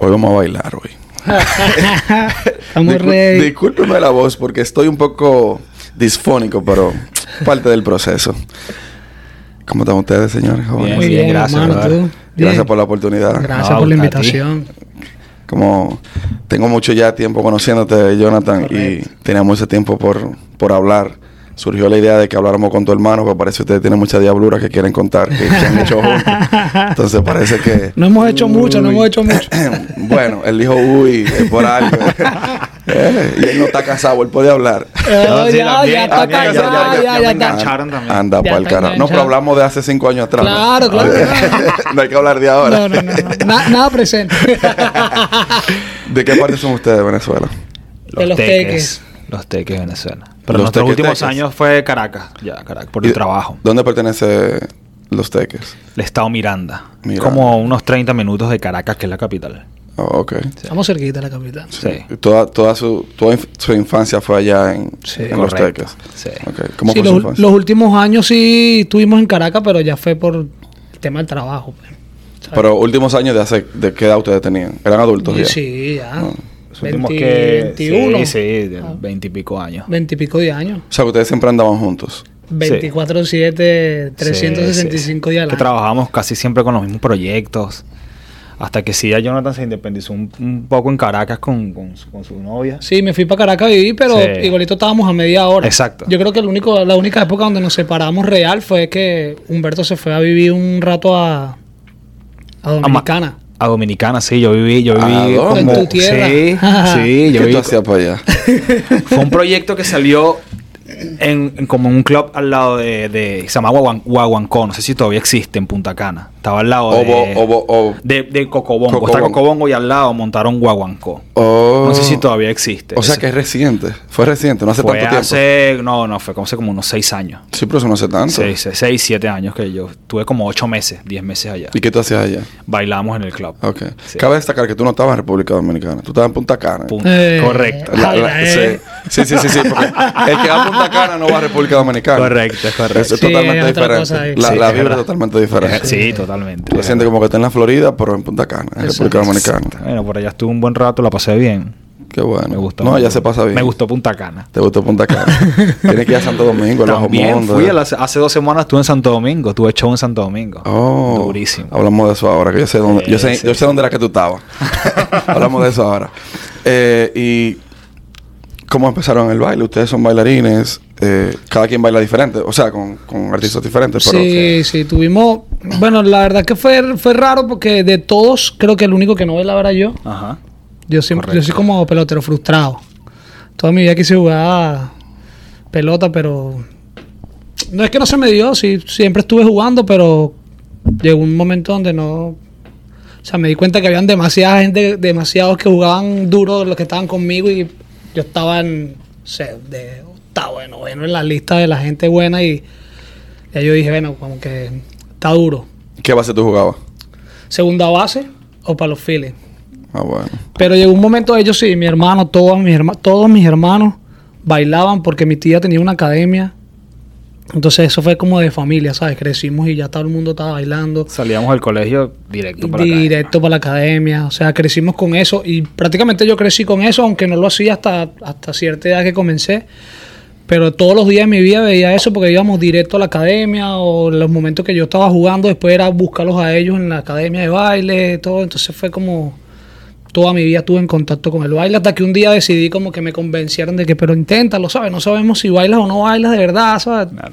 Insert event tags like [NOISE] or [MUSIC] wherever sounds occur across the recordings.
Hoy vamos a bailar hoy. [LAUGHS] Estamos ready. Discúlpeme la voz porque estoy un poco disfónico, pero parte del proceso. ¿Cómo están ustedes, señores jóvenes? Muy bien, gracias, hermano. Gracias por la oportunidad. Gracias No, por la invitación. Como tengo mucho ya tiempo conociéndote, Jonathan, y tenía mucho tiempo por, por hablar. Surgió la idea de que habláramos con tu hermano, pero parece que ustedes tienen mucha diablura que quieren contar, que, que han hecho juntos. Entonces parece que... No hemos hecho mucho, no hemos hecho mucho. [CLEARS THROAT] bueno, él dijo uy, es por algo. Eh, [LAUGHS] [LAUGHS] y él no está casado, él puede hablar. Eh, No, sí, ya, está ya, ya, ya, ya, engancharon también. Anda pa'l está carajo. No, pero hablamos de hace cinco años atrás. ¿no? [LAUGHS] Claro, claro. no hay que hablar de ahora. No, no, no. no. Na- nada presente. ¿De qué parte son ustedes de Venezuela? De los teques. Los teques Venezuela. Pero Los teques, últimos teques. años fue Caracas. Ya, Caracas, por ¿Y el trabajo. ¿Dónde pertenece Los Teques? El estado Miranda. Miranda. Como unos 30 minutos de Caracas, que es la capital. Oh, ok. Estamos cerquita de la capital. Sí. Toda, toda su, toda inf- su infancia fue allá en, Sí, en Los. Teques. Sí. Ok. ¿Cómo Sí, fue su los, infancia? los últimos años sí estuvimos en Caracas, pero ya fue por el tema del trabajo. pues. ¿sabes? Pero últimos años de hace, ¿de qué edad ustedes tenían? ¿Eran adultos ya? sí, ya. Ah. 20, que... 21. Sí, sí, de Ah. 20 y pico años. 20 y pico de años. O sea, que ustedes siempre andaban juntos. 24-7, 365 Sí, sí, sí. días al Que año. trabajamos casi siempre con los mismos proyectos. Hasta que sí, ya Jonathan se independizó un, un poco en Caracas con, con su, con su novia. Sí, me fui para Caracas a vivir, pero Sí. igualito estábamos a media hora. Exacto. Yo creo que el único, la única época donde nos separamos real fue que Humberto se fue a vivir un rato a, a Dominicana. A Dominicana, sí, yo viví, yo ¿A viví como... En tu tierra. Sí, [LAUGHS] sí, yo ¿Qué viví... tú hacías para allá? [LAUGHS] Fue un proyecto que salió en, en como en un club al lado de... de se llama Guaguan- Guaguancó, no sé si todavía existe en Punta Cana. Estaba al lado de... Obo, de, de Cocobongo. Está Cocobongo. Y al lado montaron Guaguancó. Oh. No sé si todavía existe. O sea Ese- que es reciente. Fue reciente, no hace fue tanto tiempo. hace... No, no, fue como hace como unos seis años. Sí, pero eso no hace tanto. Seis, seis, seis, siete años que yo tuve como ocho meses, diez meses allá. ¿Y qué tú hacías allá? Bailamos en el club. Ok. Sí. Cabe destacar que tú no estabas en República Dominicana. Tú estabas en Punta Cana. Eh, Correcto. La- la- Ay, eh. sí, sí, sí, sí, porque el que va a Punta Cana no va a República Dominicana. Correcto, es correcto. Eso es Sí, totalmente diferente. La, Sí, la es vibra es verdad. totalmente diferente. Sí, totalmente. Lo siente como que está en la Florida, pero en Punta Cana, en República Dominicana. Bueno, por allá estuve un buen rato, la pasé bien. Qué bueno. Me gustó. No, ya se pasa bien. Me gustó Punta Cana. Te gustó Punta Cana. [LAUGHS] Tienes que ir a Santo Domingo, el Bajo También Mundo. fui, a hace dos semanas estuve en Santo Domingo, tuve show en Santo Domingo. Oh, Durísimo. Hablamos de eso ahora, que yo sé dónde, yo sé, sí, yo sé dónde era que tú estabas. [LAUGHS] hablamos de eso ahora. Eh, y cómo empezaron el baile. Ustedes son bailarines. eh, cada quien baila diferente, o sea, con, con artistas diferentes. Pero Sí, sí, tuvimos... Bueno, la verdad que fue, fue raro porque de todos, creo que el único que no bailaba era yo. Ajá. Yo siempre, yo soy como pelotero frustrado. Toda mi vida quise jugar pelota, pero no es que no se me dio, sí, siempre estuve jugando, pero llegó un momento donde no, o sea, me di cuenta que habían demasiada gente, demasiados que jugaban duro los que estaban conmigo y yo estaba en, no sé, de octavo, de noveno en la lista de la gente buena y ya yo dije, bueno, como que está duro. ¿Qué base tú jugabas? Segunda base o para los Phillies. Ah, bueno. Pero llegó un momento, ellos sí, mi hermano, todos mis, herma- todos mis hermanos bailaban porque mi tía tenía una academia. Entonces eso fue como de familia, ¿sabes? Crecimos y ya todo el mundo estaba bailando. Salíamos del colegio directo para acá. directo para la academia. O sea, crecimos con eso y prácticamente yo crecí con eso, aunque no lo hacía hasta, hasta cierta edad que comencé. Pero todos los días de mi vida veía eso porque íbamos directo a la academia o los momentos que yo estaba jugando, después era buscarlos a ellos en la academia de baile, todo. Entonces fue como toda mi vida estuve en contacto con el baile hasta que un día decidí como que me convencieron de que, pero inténtalo, ¿sabes? No sabemos si bailas o no bailas de verdad, ¿sabes? Claro.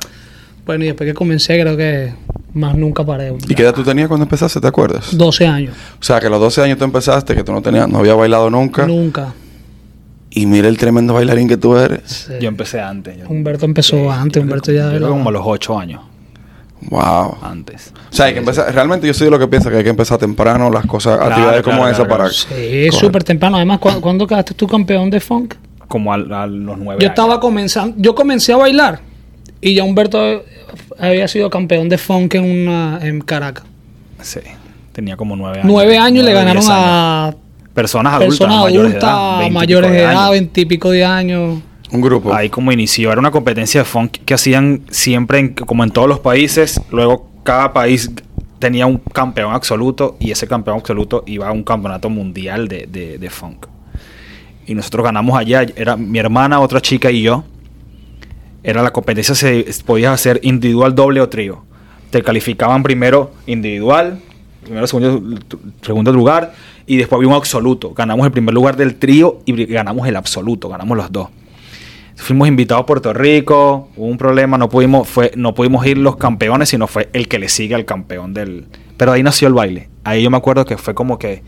Bueno, y después que comencé creo que más nunca paré. ¿Y qué edad tú tenías cuando empezaste? ¿Te acuerdas? 12 años. O sea, que a los 12 años tú empezaste, que tú no tenías, no habías bailado nunca. Nunca. Y mira el tremendo bailarín que tú eres. Sí. Yo empecé antes. yo- Humberto empezó antes, Humberto ya yo era- como a los ocho años Wow. antes. O sea, hay que empezar. Realmente yo soy de lo que piensa que hay que empezar temprano las cosas, Claro, actividades como claro, esa claro, para. Sí, súper temprano. Además, ¿cu- ¿cuándo quedaste tú campeón de funk? Como a, a los nueve Yo años. estaba comenzando, yo comencé a bailar y ya Humberto había sido campeón de funk en una en Caracas. Sí. Tenía como nueve años. Nueve años y le ganaron a Personas adultas. personas mayores de edad, adultas, 20 y mayores pico de edad, años. veintipico de años. Un grupo. Ahí como inició, era una competencia de funk que hacían siempre, en- como en todos los países. Luego cada país tenía un campeón absoluto y ese campeón absoluto iba a un campeonato mundial de, de, de funk. Y nosotros ganamos allá, era mi hermana, otra chica y yo. Era la competencia, se podía hacer individual, doble o trío. Te calificaban primero individual, primero, segundo, segundo lugar, y después había un absoluto. Ganamos el primer lugar del trío y ganamos el absoluto, ganamos los dos. Fuimos invitados a Puerto Rico, hubo un problema, no pudimos, fue, no pudimos ir los campeones, sino fue el que le sigue al campeón del... Pero ahí nació el baile. Ahí yo me acuerdo que fue como que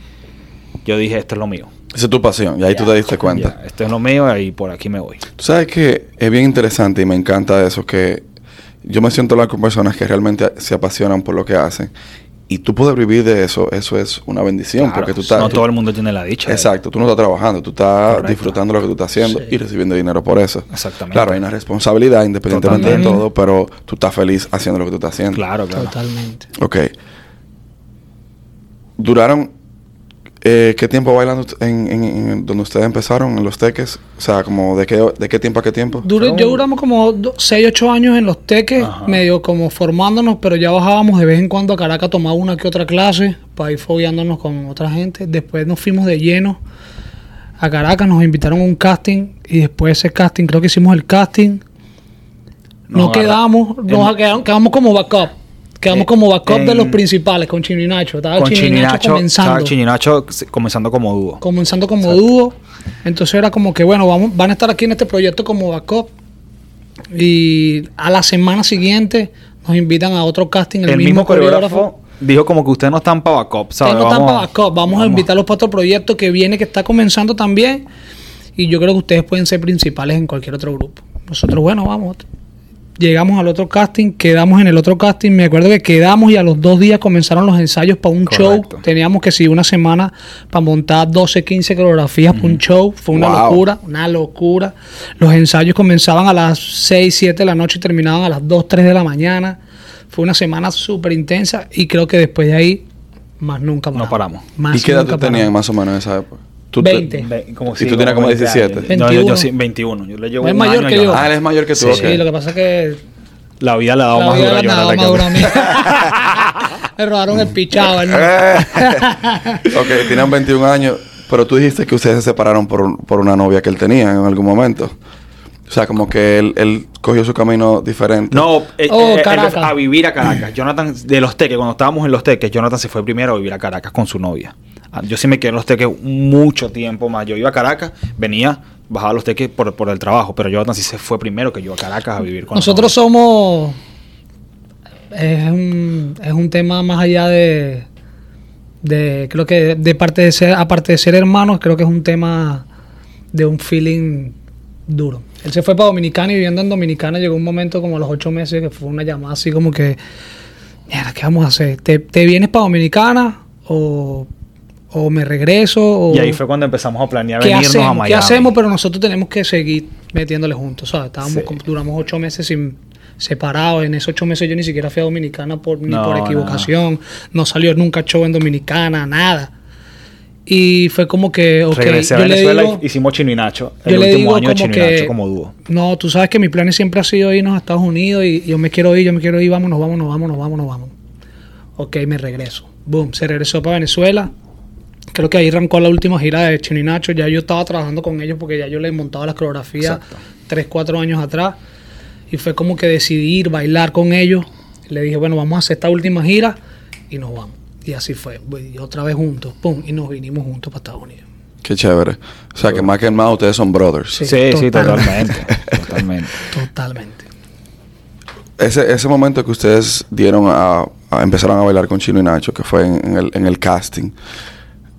yo dije, esto es lo mío. Esa es tu pasión, y ahí tú te diste cuenta. Ya, esto es lo mío y por aquí me voy. Tú sabes que es bien interesante y me encanta eso, que yo me siento hablar con personas que realmente se apasionan por lo que hacen. Y tú poder vivir de eso, eso es una bendición. Claro, porque tú estás. no tú- todo el mundo tiene la dicha. Exacto, tú no estás trabajando, tú estás Correcto. disfrutando lo que tú estás haciendo Sí. y recibiendo dinero por eso. Exactamente. Claro, hay una responsabilidad independientemente de todo, pero tú estás feliz haciendo lo que tú estás haciendo. Claro, claro. Totalmente. Ok. Duraron. Eh, ¿Qué tiempo bailando en, en- en donde ustedes empezaron, en los teques? O sea, como de qué, de qué tiempo a qué tiempo? Duré- yo duramos como 6, 8 años en los teques, Ajá. medio como formándonos, pero ya bajábamos de vez en cuando a Caracas, tomaba una que otra clase para ir fogueándonos con otra gente. Después nos fuimos de lleno a Caracas, nos invitaron a un casting y después ese casting, creo que hicimos el casting. Nos No agarra- quedamos, nos quedamos, quedamos como backup. Quedamos Eh, como backup de los principales con Chino y Nacho. Estaba Con Chino y Nacho comenzando. estaba Chininacho comenzando como dúo. comenzando como dúo. Entonces era como que, bueno, vamos, van a estar aquí en este proyecto como backup. Y a la semana siguiente nos invitan a otro casting. El, el mismo coreógrafo dijo como que ustedes no están para backup, ¿sabes? Ustedes no están Vamos para backup. Vamos, a invitarlos para otro proyecto que viene, que está comenzando también. Y yo creo que ustedes pueden ser principales en cualquier otro grupo. Nosotros, bueno, vamos. Llegamos al otro casting, quedamos en el otro casting. Me acuerdo que quedamos y a los dos días comenzaron los ensayos para un show. Teníamos que sí una semana para montar 12, 15 coreografías para un show. Fue una Wow. locura, una locura. Los ensayos comenzaban a las 6, 7 de la noche y terminaban a las 2, 3 de la mañana. Fue una semana súper intensa y creo que después de ahí, más nunca No paramos. Más ¿Y qué edad nunca tú tenías paramos. más o menos en esa época? Tú te- 20. Ve- como Y tú tenías como 20 17. años. No, yo, 21. yo sí, 21. Yo le llevo Es un mayor año que yo. Ah, él es mayor que tú, Sí, ok. sí, lo que pasa es que La vida le ha dado la más vida dura le a ha dado Jonathan más que- duro a mí. [LAUGHS] Me robaron el pichado, hermano. [LAUGHS] ok, tenían 21 años, pero tú dijiste que ustedes se separaron por, por una novia que él tenía en algún momento. O sea, como que él, él cogió su camino diferente. No, eh, Oh, eh, él Caracas. fue a vivir a Caracas. Jonathan, de los teques, cuando estábamos en los teques, Jonathan se fue primero a vivir a Caracas con su novia. Ah, Yo sí me quedé en los teques mucho tiempo más. Yo iba a Caracas, venía, bajaba a los teques por, por el trabajo, pero Jonathan sí se fue primero que yo a Caracas a vivir con la Nosotros somos. Es un, es un tema más allá de. de creo que de parte de ser, aparte de ser hermanos, creo que es un tema de un feeling duro. Él se fue para Dominicana y viviendo en Dominicana llegó un momento como a los ocho meses que fue una llamada así como que, mira, ¿qué vamos a hacer? ¿Te, te vienes para Dominicana o, o me regreso? O, Y ahí fue cuando empezamos a planear ¿Qué venirnos a hacemos? Miami. ¿Qué hacemos? Pero nosotros tenemos que seguir metiéndole juntos, ¿sabes? Estábamos, Sí. duramos ocho meses sin separados. En esos ocho meses yo ni siquiera fui a Dominicana por, ni por no. equivocación. No. salió nunca show en Dominicana, nada. Y fue como que, ok, Regresé a yo le Venezuela digo, y hicimos Chino y Nacho. El yo le último digo año de Chino y Nacho como dúo. no, tú sabes que mi plan siempre ha sido irnos a Estados Unidos y yo me quiero ir, yo me quiero ir, vámonos, vámonos, vámonos, vámonos, vámonos. Ok, me regreso. Boom, se regresó para Venezuela. Creo que ahí arrancó la última gira de Chino y Nacho. Ya yo estaba trabajando con ellos porque ya yo les montaba las coreografías tres, cuatro años atrás. Y fue como que decidí ir, bailar con ellos. Le dije, bueno, vamos a hacer esta última gira y nos vamos. Y así fue. Y otra vez juntos, pum, y nos vinimos juntos para Estados Unidos. Qué chévere. O sea, que más que más ustedes son brothers. Sí, Sí, sí, totalmente. totalmente. totalmente. [LAUGHS] Totalmente. Ese, ese momento que ustedes dieron a, a- empezaron a bailar con Chino y Nacho, que fue en, en el, en el casting,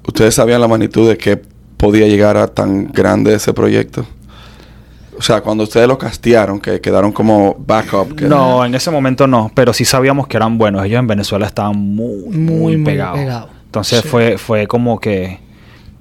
¿ustedes sabían la magnitud de que podía llegar a tan grande ese proyecto? O sea, cuando ustedes lo castearon, que quedaron como backup. Que No, en ese momento no, pero sí sabíamos que eran buenos. Ellos en Venezuela estaban muy, muy, Muy, muy pegados. Entonces Sí. fue, fue como que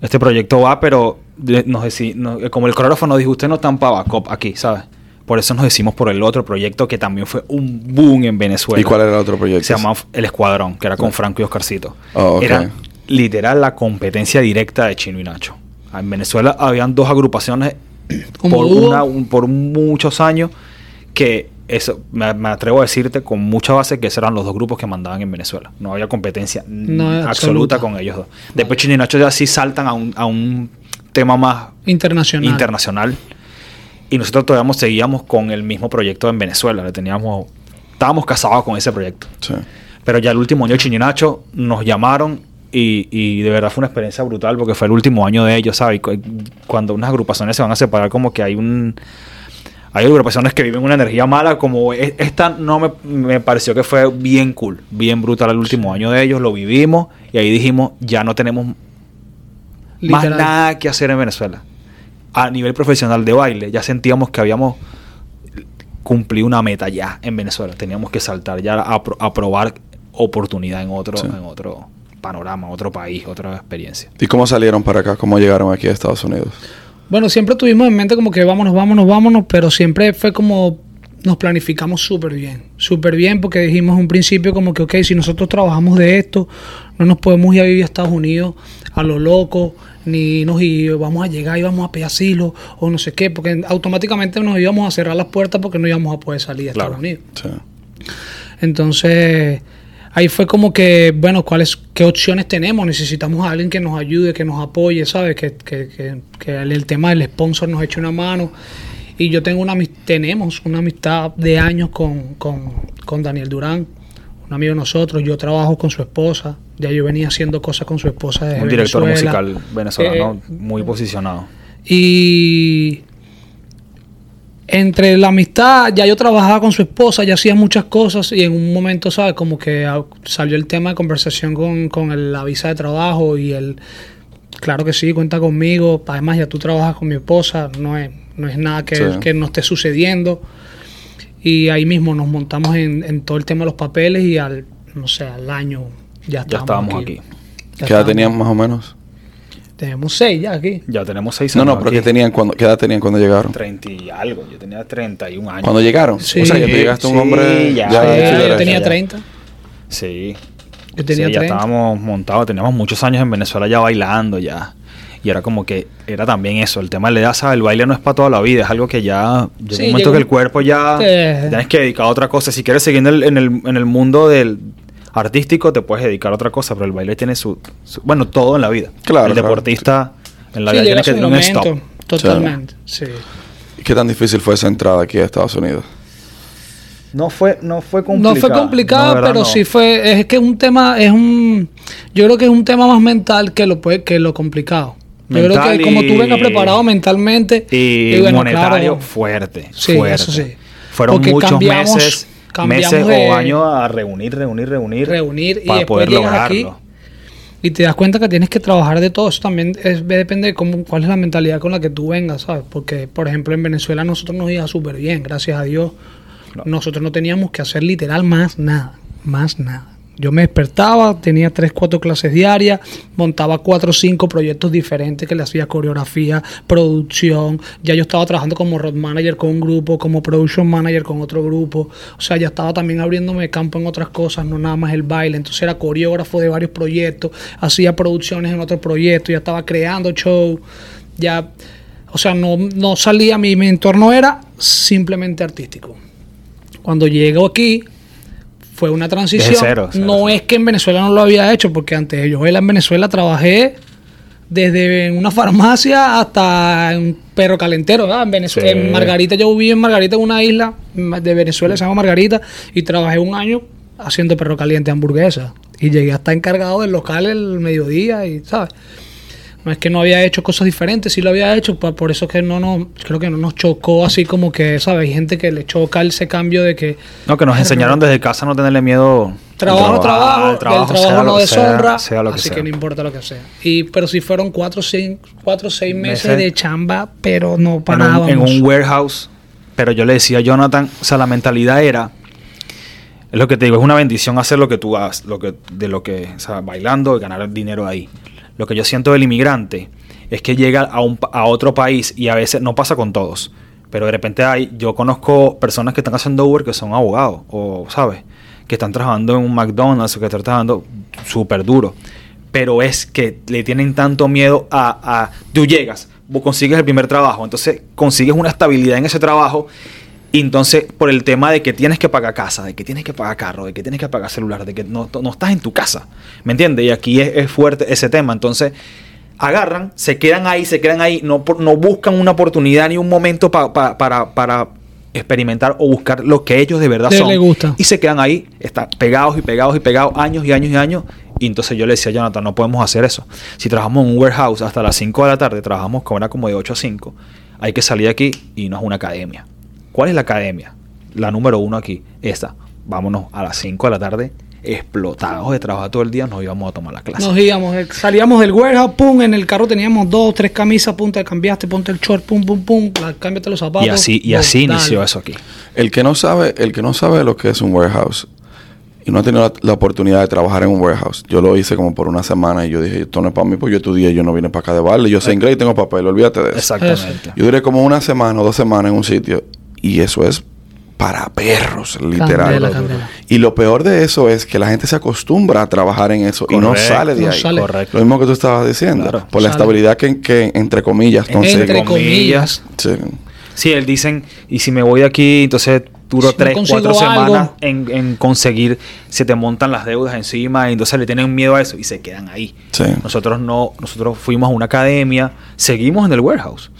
este proyecto va, pero nos no- como el coreógrafo nos dijo, usted no están para backup aquí, ¿sabes? Por eso nos decimos por el otro proyecto que también fue un boom en Venezuela. ¿Y cuál era el otro proyecto? Se llamaba El Escuadrón, que era con Franco y Oscarcito. Oh. Era literal la competencia directa de Chino y Nacho. En Venezuela habían dos agrupaciones [CLEARS THROAT] por, dúo. una- un- por muchos años que eso me, me atrevo a decirte con mucha base que esos eran los dos grupos que mandaban en Venezuela. No había competencia No, absoluta, absoluta. con ellos dos. Después Chino y Nacho ya sí saltan a un, a un tema más Internacional. internacional. Y nosotros todavía seguíamos con el mismo proyecto en Venezuela. Le teníamos, estábamos casados con ese proyecto. Sí. Pero ya el último año Chino y Nacho nos llamaron y, y de verdad fue una experiencia brutal porque fue el último año de ellos, ¿sabes? Cuando unas agrupaciones se van a separar como que hay un... Hay agrupaciones que viven una energía mala, como esta no me, me pareció que fue bien cool, bien brutal el último año de ellos, lo vivimos y ahí dijimos, ya no tenemos más nada que hacer en Venezuela. A nivel profesional de baile, ya sentíamos que habíamos cumplido una meta ya en Venezuela. Teníamos que saltar ya a, pro- a probar oportunidad en otro, Sí. en otro panorama, otro país, otra experiencia. ¿Y cómo salieron para acá? ¿Cómo llegaron aquí a Estados Unidos? Bueno, siempre tuvimos en mente como que vámonos, vámonos, vámonos, pero siempre fue como nos planificamos súper bien, súper bien porque dijimos en un principio como que, ok, si nosotros trabajamos de esto, no nos podemos ir a vivir a Estados Unidos a lo loco, ni nos y vamos a llegar y vamos a pedir asilo o no sé qué, porque automáticamente nos íbamos a cerrar las puertas porque no íbamos a poder salir a Claro. Estados Unidos. Sí. Entonces, ahí fue como que, bueno, ¿cuáles, qué opciones tenemos? Necesitamos a alguien que nos ayude, que nos apoye, ¿sabes? Que, que, que, que el, el tema del sponsor nos eche una mano. Y yo tengo una tenemos una amistad de años con, con, con Daniel Durán, un amigo de nosotros. Yo trabajo con su esposa. Ya yo venía haciendo cosas con su esposa desde Un director Venezuela. musical venezolano Eh, muy posicionado. y entre la amistad, ya yo trabajaba con su esposa, ya hacía muchas cosas y en un momento, ¿sabes? Como que ah, salió el tema de conversación con, con el- la visa de trabajo y el, claro que sí, cuenta conmigo, además ya tú trabajas con mi esposa, no es, no es nada que, Sí. que no esté sucediendo. Y ahí mismo nos montamos en, en todo el tema de los papeles y al, no sé, al año ya Ya estábamos, estábamos aquí. Ya ¿Qué edad estábamos. tenían más o menos? Tenemos seis ya aquí. Ya tenemos seis No, años. no, pero ¿qué, tenían cuando, ¿qué edad tenían cuando llegaron? 30 y algo. Yo tenía 31 años. Cuando llegaron. Sí. O sea, que tú llegaste un Sí, hombre ya, ya, yo tenía ya. 30. Sí. Yo tenía Sí, ya 30. estábamos montados, teníamos muchos años en Venezuela ya bailando ya. Y era como que era también eso, el tema de la edad, ¿sabes? El baile no es para toda la vida, es algo que ya llega Sí, un momento que un- el cuerpo ya Eh. tienes que dedicar a otra cosa. Si quieres seguir en el, en el, en el mundo del artístico, te puedes dedicar a otra cosa, pero el baile tiene su, su- bueno, todo en la vida. Claro, El claro. deportista en la Sí, vida tiene que tener un momento, stop. Totalmente, sí. ¿Y qué tan difícil fue esa entrada aquí a Estados Unidos? No fue, no fue No fue complicado, pero sí fue. Es que es un tema, es un. Yo creo que es un tema más mental que lo puede, que lo complicado. Yo creo Mental que como tú vengas preparado mentalmente. Y, bueno, monetario claro, fuerte. Sí, fuerte. eso sí. Fueron Porque muchos cambiamos- meses, cambiamos meses de- o años a reunir, reunir, reunir. Reunir y para después poder lograrlo. aquí Y te das cuenta que tienes que trabajar de todo. Eso también es- depende de cómo, cuál es la mentalidad con la que tú vengas, ¿sabes? Porque, por ejemplo, en Venezuela nosotros nos iba súper bien, gracias a Dios. No. Nosotros no teníamos que hacer literal más nada, más nada. Yo me despertaba, tenía tres, cuatro clases diarias, montaba cuatro o cinco proyectos diferentes que le hacía coreografía, producción. Ya yo estaba trabajando como road manager con un grupo, como production manager con otro grupo. O sea, ya estaba también abriéndome campo en otras cosas, no nada más el baile. Entonces era coreógrafo de varios proyectos, hacía producciones en otros proyectos, ya estaba creando show. Ya, o sea, no, no salía, mi, mi entorno era simplemente artístico. Cuando llego aquí, fue una transición. Desde cero, cero, no cero. es que en Venezuela no lo había hecho, porque antes de yo en Venezuela trabajé desde una farmacia hasta un perro calentero. ¿verdad? En, Venezuela, Sí. en Margarita, yo viví en Margarita, en una isla de Venezuela, se llama Margarita, y trabajé un año haciendo perro caliente hamburguesa. Y llegué hasta encargado del local el mediodía, y ¿sabes? No es que no había hecho cosas diferentes, sí lo había hecho, por eso es que no nos, creo que no nos chocó así como que, ¿sabes? Hay gente que le choca ese cambio de que No, que nos enseñaron desde casa a no tenerle miedo. trabajo, trabajo, del trabajo no sea, deshonra, sea lo que así sea. que no importa lo que sea. Y pero sí fueron cuatro, cinco, cuatro seis meses, Meses. de chamba, pero no en un, parábamos. en un warehouse. Pero yo le decía a Jonathan, o sea, la mentalidad era, es lo que te digo, es una bendición hacer lo que tú hagas, lo que, de lo que, o sea, bailando y ganar dinero ahí. Lo que yo siento del inmigrante es que llega a, un, a otro país y a veces no pasa con todos. Pero de repente hay, yo conozco personas que están haciendo Uber que son abogados, o, ¿sabes? Que están trabajando en un McDonald's o que están trabajando súper duro. Pero es que le tienen tanto miedo a, a- Tú llegas, vos consigues el primer trabajo, entonces consigues una estabilidad en ese trabajo Y entonces, por el tema de que tienes que pagar casa, de que tienes que pagar carro, de que tienes que pagar celular, de que no, no estás en tu casa. ¿Me entiendes? Y aquí es, es fuerte ese tema. Entonces, agarran, se quedan ahí, se quedan ahí, no, no buscan una oportunidad ni un momento pa- pa- para, para experimentar o buscar lo que ellos de verdad Que son. les gusta. Y se quedan ahí, están pegados y pegados y pegados años y años y años. Y entonces yo le decía a Jonathan, no podemos hacer eso. Si trabajamos en un warehouse hasta las 5 de la tarde, trabajamos como era como de 8 a 5, hay que salir de aquí y no es una academia. ¿Cuál es la academia? La número uno aquí, esta. Vámonos a las 5 de la tarde, explotados de trabajo todo el día, nos íbamos a tomar la clase. Nos íbamos, eh, salíamos del warehouse, pum, en el carro teníamos dos, tres camisas, pum, te cambiaste, ponte el short, pum, pum, pum, la, cámbiate los zapatos. y así, y así dale. inició eso aquí. El que no sabe, el que no sabe lo que es un warehouse y no ha tenido la, la oportunidad de trabajar en un warehouse, yo lo hice como por una semana y yo dije, esto no es para mí, pues yo estudié, yo no vine para acá de baile, yo sé inglés y tengo papel, olvídate de eso. Exactamente. Yo duré como una semana o dos semanas en un sitio y eso es para perros, literal. Candela, candela. Y lo peor de eso es que la gente se acostumbra a trabar en eso y no sale de no ahí. sale. Correcto. Lo mismo que tú estabas diciendo, Claro. por la estabilidad que, que entre comillas consigue. Entre comillas. Sí. Sí, él dicen, y si me voy de aquí, entonces duro Si tres, cuatro semanas en, en conseguir, se te montan las deudas encima, y entonces le tienen miedo a eso y se quedan ahí. Sí. Nosotros no, nosotros fuimos a una academia, seguimos en el warehouse.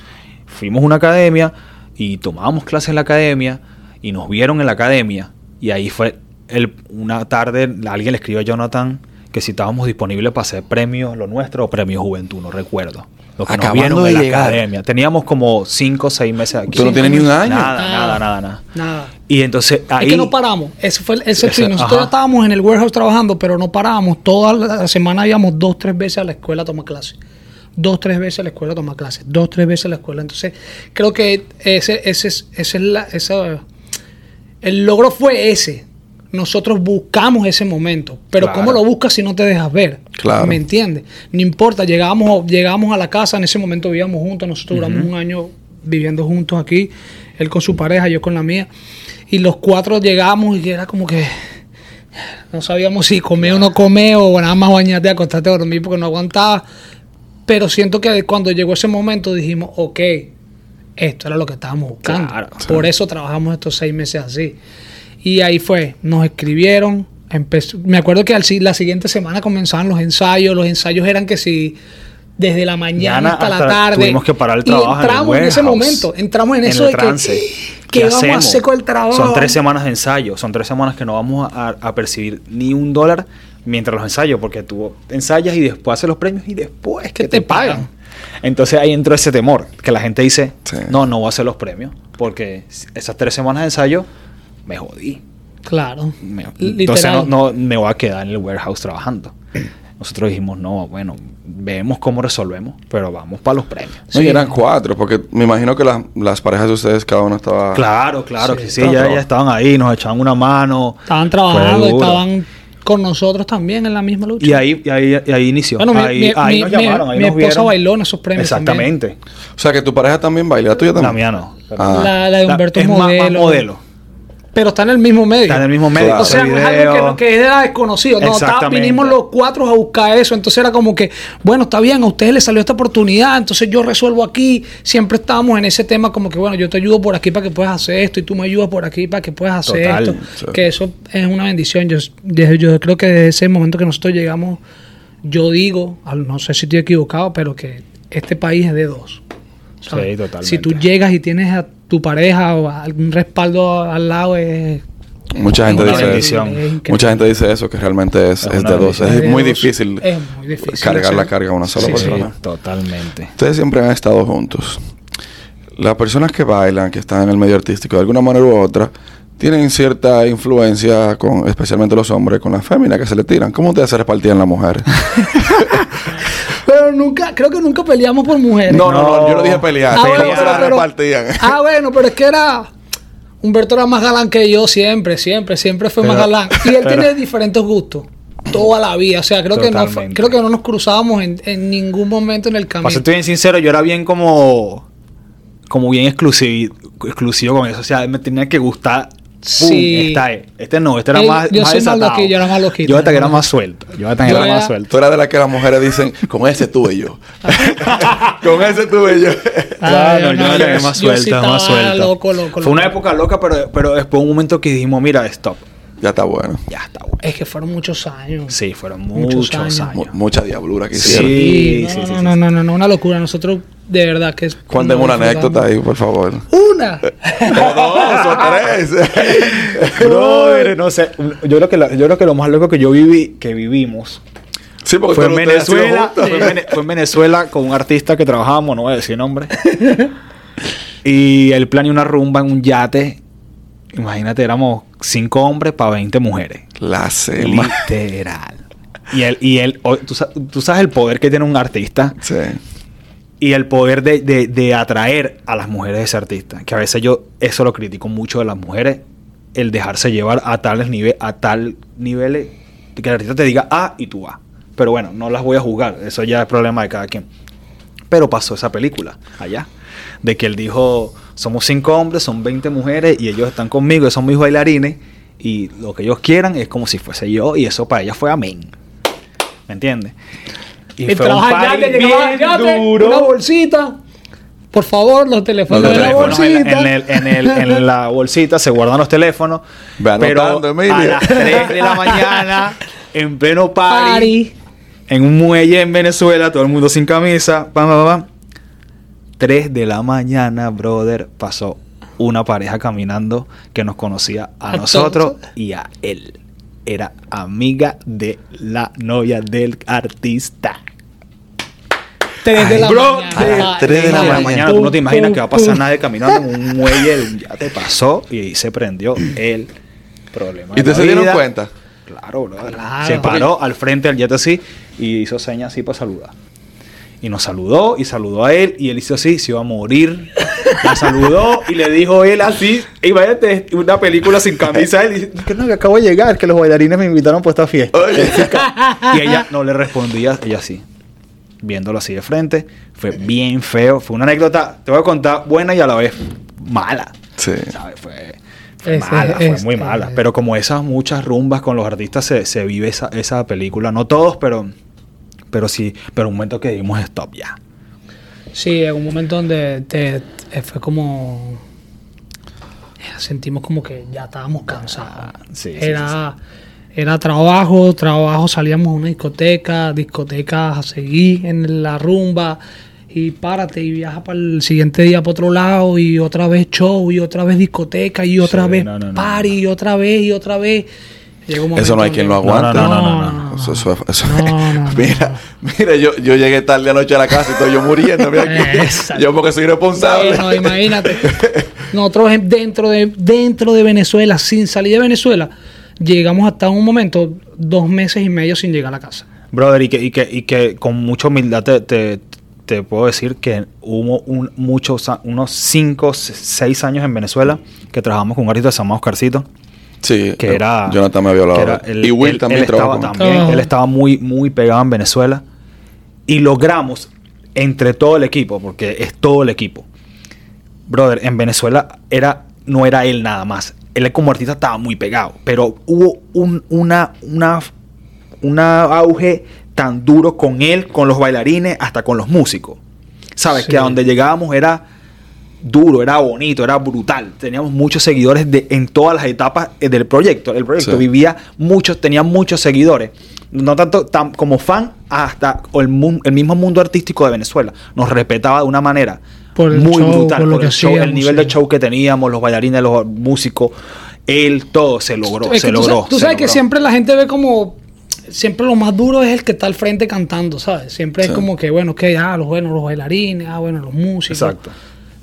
Fuimos a una academia y tomábamos clases en la academia y nos vieron en la academia. Y ahí fue el, una tarde, alguien le escribió a Jonathan que si estábamos disponibles para hacer premios lo nuestro o premios juventud, no recuerdo. Lo que nos Acabando vieron de en la llegar. academia. Teníamos como 5 o 6 meses aquí. Tú no tienes ni un año. Nada, nada, nada, nada. Nada. Y entonces ahí... Es que no paramos. Ese fue el, ese Ese- fin. Nosotros ajá. estábamos en el warehouse trabajando, pero no parábamos. Toda la semana íbamos dos, tres veces a la escuela a tomar clases. Dos, tres veces a la escuela a tomar clases. Dos, tres veces a la escuela. Entonces, creo que ese, ese, es- ese es la, esa- el logro fue ese. Nosotros buscamos ese momento. Pero Claro. ¿cómo lo buscas si no te dejas ver? Claro. ¿Me entiendes? No importa. Llegamos, llegamos a la casa. En ese momento vivíamos juntos. Nosotros duramos un año viviendo juntos aquí. Él con su pareja, yo con la mía. Y los cuatro llegamos y era como que no sabíamos si comer o no comer o nada más bañarte, acostarte a dormir porque no aguantaba. Pero siento que cuando llegó ese momento dijimos, ok, esto era lo que estábamos buscando. Claro. Por eso trabajamos estos seis meses así. Y ahí fue, nos escribieron. empezó- me acuerdo que al la siguiente semana comenzaban los ensayos. Los ensayos eran que si desde la mañana hasta, la tarde. tuvimos que parar el trabajo Y entramos en, ese momento. Entramos en, En eso de trance. que, que vamos a hacer con el trabajo. Son tres semanas de ensayo, son tres semanas que no vamos a, a percibir ni un dólar mientras los ensayos, porque tú ensayas y después haces los premios y después que Que te, te pagan. pagan. Entonces ahí entró ese temor, que la gente dice, Sí. no, no voy a hacer los premios, porque esas tres semanas de ensayo me jodí. Claro. Me- entonces no, no me voy a quedar en el warehouse trabajando. [CLEARS THROAT] Nosotros dijimos, no, bueno, vemos cómo resolvemos, pero vamos para los premios. No, y Sí. eran cuatro, porque me imagino que las- las parejas de ustedes, cada uno estaba... Claro, claro, Sí, que sí, ya, ya estaban ahí, nos echaban una mano. Estaban trabajando, estaban con nosotros también en la misma lucha. Y ahí, y ahí, y ahí inició. Bueno, mi, ahí, mi- ahí mi- nos mi- llamaron, ahí mi nos esposa vieron. bailó en esos premios. también. Exactamente. O sea, que tu pareja también baila, la tuya La también. mía no. Ah. La, la de Humberto es es más- más modelo. Pero está en el mismo medio. Está en el mismo medio. Claro. O sea, no es algo que, que era desconocido. No, vinimos los cuatro a buscar eso. Entonces era como que, bueno, está bien, a ustedes les salió esta oportunidad. Entonces yo resuelvo aquí. Siempre estábamos en ese tema como que, bueno, yo te ayudo por aquí para que puedas hacer esto y tú me ayudas por aquí para que puedas hacer Total. esto. Sí. Que eso es una bendición. Yo, yo creo que desde ese momento que nosotros llegamos, yo digo, no sé si estoy equivocado, pero que este país es de dos. Sí, totalmente. Si tú llegas y tienes a tu pareja o algún respaldo al lado, es Mucha gente dice bendición. es increíble. Mucha gente dice eso, que realmente es, Es es de dos. Es muy difícil Es muy difícil cargar la carga a una sola Sí, persona. totalmente. Ustedes siempre han estado juntos. Las personas que bailan, que están en el medio artístico, de alguna manera u otra, tienen cierta influencia, con, especialmente los hombres, con las féminas que se le tiran. ¿Cómo ustedes se repartían las mujeres? [LAUGHS] Pero nunca, creo que nunca peleamos por mujeres. No, no, no, yo no dije pelear. Ah, ¿Cómo bueno, se pero- las pero- repartían? Ah, bueno, pero es que era. Humberto era más galán que yo siempre, siempre, siempre fue más galán. Y él pero- tiene diferentes gustos. Toda la vida. O sea, creo que no creo que no nos cruzábamos en, en ningún momento en el Para camino. serte bien sincero, yo era bien como. Como bien exclusivo, exclusivo con eso. O sea, me tenía que gustar Sí. Esta. Este no, este era más, yo más soy más desatado. loquillo, era más loquito. Jonathan era más suelto. Yo era era- más suelto. Tú eras de las que las mujeres dicen, con ese tuve yo. [LAUGHS] con ese tuve yo. Claro, yo- es más yo sí suelta, más suelta. loco, loco, Fue una loco. época loca, pero, pero después un momento que dijimos, mira, stop. ya está bueno. Ya está bueno. Es que fueron muchos años. Sí, fueron Muchos muchos, años. años. Mu- mucha diablura que hicieron. Sí, no, sí, sí, no, sí, no, sí. no, no, no, una locura. Nosotros, de verdad, que es. Cuéntame una anécdota ahí, por favor. Una. [LAUGHS] o dos o tres. [LAUGHS] Brother, no sé. Yo creo, que la- yo creo que lo más loco que yo viví, que vivimos, sí, porque fue en Venezuela. Fue en, Vene- fue en Venezuela con un artista que trabajábamos, no voy a decir nombre. [LAUGHS] y él planeó una rumba en un yate. Imagínate, éramos cinco hombres para 20 mujeres. La semana. Literal. Y él, y él tú, tú sabes el poder que tiene un artista Sí. Y el poder de, de- de atraer a las mujeres de ese artista. Que a veces yo eso lo critico mucho de las mujeres, el dejarse llevar a tales niveles, a tal niveles que el artista te diga A y tú A. Pero bueno, no las voy a juzgar, eso ya es problema de cada quien. Pero pasó esa película allá, de que él dijo, somos cinco hombres, son 20 mujeres y ellos están conmigo, son mis bailarines y lo que ellos quieran es como si fuese yo y eso para ella fue amén. ¿Me entiendes? Y te llegaba bien duro. una bolsita. Por favor, los teléfonos Los de la teléfonos bolsita. en el- en el- en la [LAUGHS] bolsita se guardan los teléfonos. Ve pero anotando, a las 3 de la [LAUGHS] mañana, en pleno party, Party. en un muelle en Venezuela, todo el mundo sin camisa, pam, pam, pam. 3 de la mañana, brother, pasó una pareja caminando que nos conocía a, A nosotros todos. y a él. Era amiga de la novia del artista. 3 de la Bro, mañana. tres de la Ay, mañana. Tú no te imaginas que va a pasar Pum, nadie caminando en un muelle, ya te pasó y ahí se prendió el problema. ¿Y de ustedes se dieron cuenta? Claro. Claro. Se paró al frente del jet así y hizo señas así para saludar. Y nos saludó y saludó a él y él hizo así, se iba a morir. La saludó y le dijo él así, imagínate una película sin camisa. Él dice, que no, que acabo de llegar, que los bailarines me invitaron para esta fiesta. Y ella no le respondía, ella sí. Viéndolo así de frente, fue bien feo. Fue una anécdota, te voy a contar, buena y a la vez mala. Sí. ¿Sabes? Fue, fue mala, fue este- muy mala. Pero como esas muchas rumbas con los artistas se, se vive esa, esa película. No todos, pero, pero sí. Pero un momento que dimos stop ya. Sí, en un momento donde te, te- fue como. eh, Sentimos como que ya estábamos cansados. Ah, sí, sí, era, trabajo, trabajo, salíamos a una discoteca, discotecas a seguir en la rumba. Y párate y viaja para el siguiente día para otro lado. Y otra vez show, y otra vez discoteca, y otra Sí, vez no, no, no, party, y otra vez, y otra vez. Eso no hay quien lo aguante. No, no, no, no, Eso, eso- eso- No, no, no, [LAUGHS] mira, mira, yo, yo llegué tarde anoche a la casa y estoy yo muriendo. Mira aquí. [LAUGHS] Yo porque soy responsable. Bueno, imagínate. [LAUGHS] Nosotros en- dentro de, dentro de Venezuela, sin salir de Venezuela, llegamos hasta un momento, dos meses y medio sin llegar a la casa. Brother, y que, y que, y que con mucha humildad te, te, te puedo decir que hubo un, muchos, unos 5, 6 años en Venezuela que trabajamos con un artista llamado Oscarcito. Sí, que era Jonathan me había hablado. él- y Will él- también él trabajó estaba con también, Ah. él estaba muy muy pegado en Venezuela y logramos entre todo el equipo porque es todo el equipo brother en Venezuela era no era él nada más él como artista estaba muy pegado pero hubo un una una una auge tan duro con él con los bailarines hasta con los músicos sabes Sí. que a donde llegábamos era duro, era bonito, era brutal. Teníamos muchos seguidores de, en todas las etapas eh, del proyecto. El proyecto Sí. vivía muchos, tenía muchos seguidores. No tanto tan, como fan, hasta el mismo mundo artístico de Venezuela. Nos respetaba de una manera Por el muy show, brutal. por lo por el, que show, el hacíamos, nivel sí. de show que teníamos, los bailarines, los músicos, él, todo se logró. Es se tú logró. sabes, tú sabes que siempre la gente ve como. Siempre lo más duro es el que está al frente cantando, ¿sabes? Siempre Sí. es como que, bueno, que ah, los buenos, los bailarines, ah, bueno, los músicos. Exacto.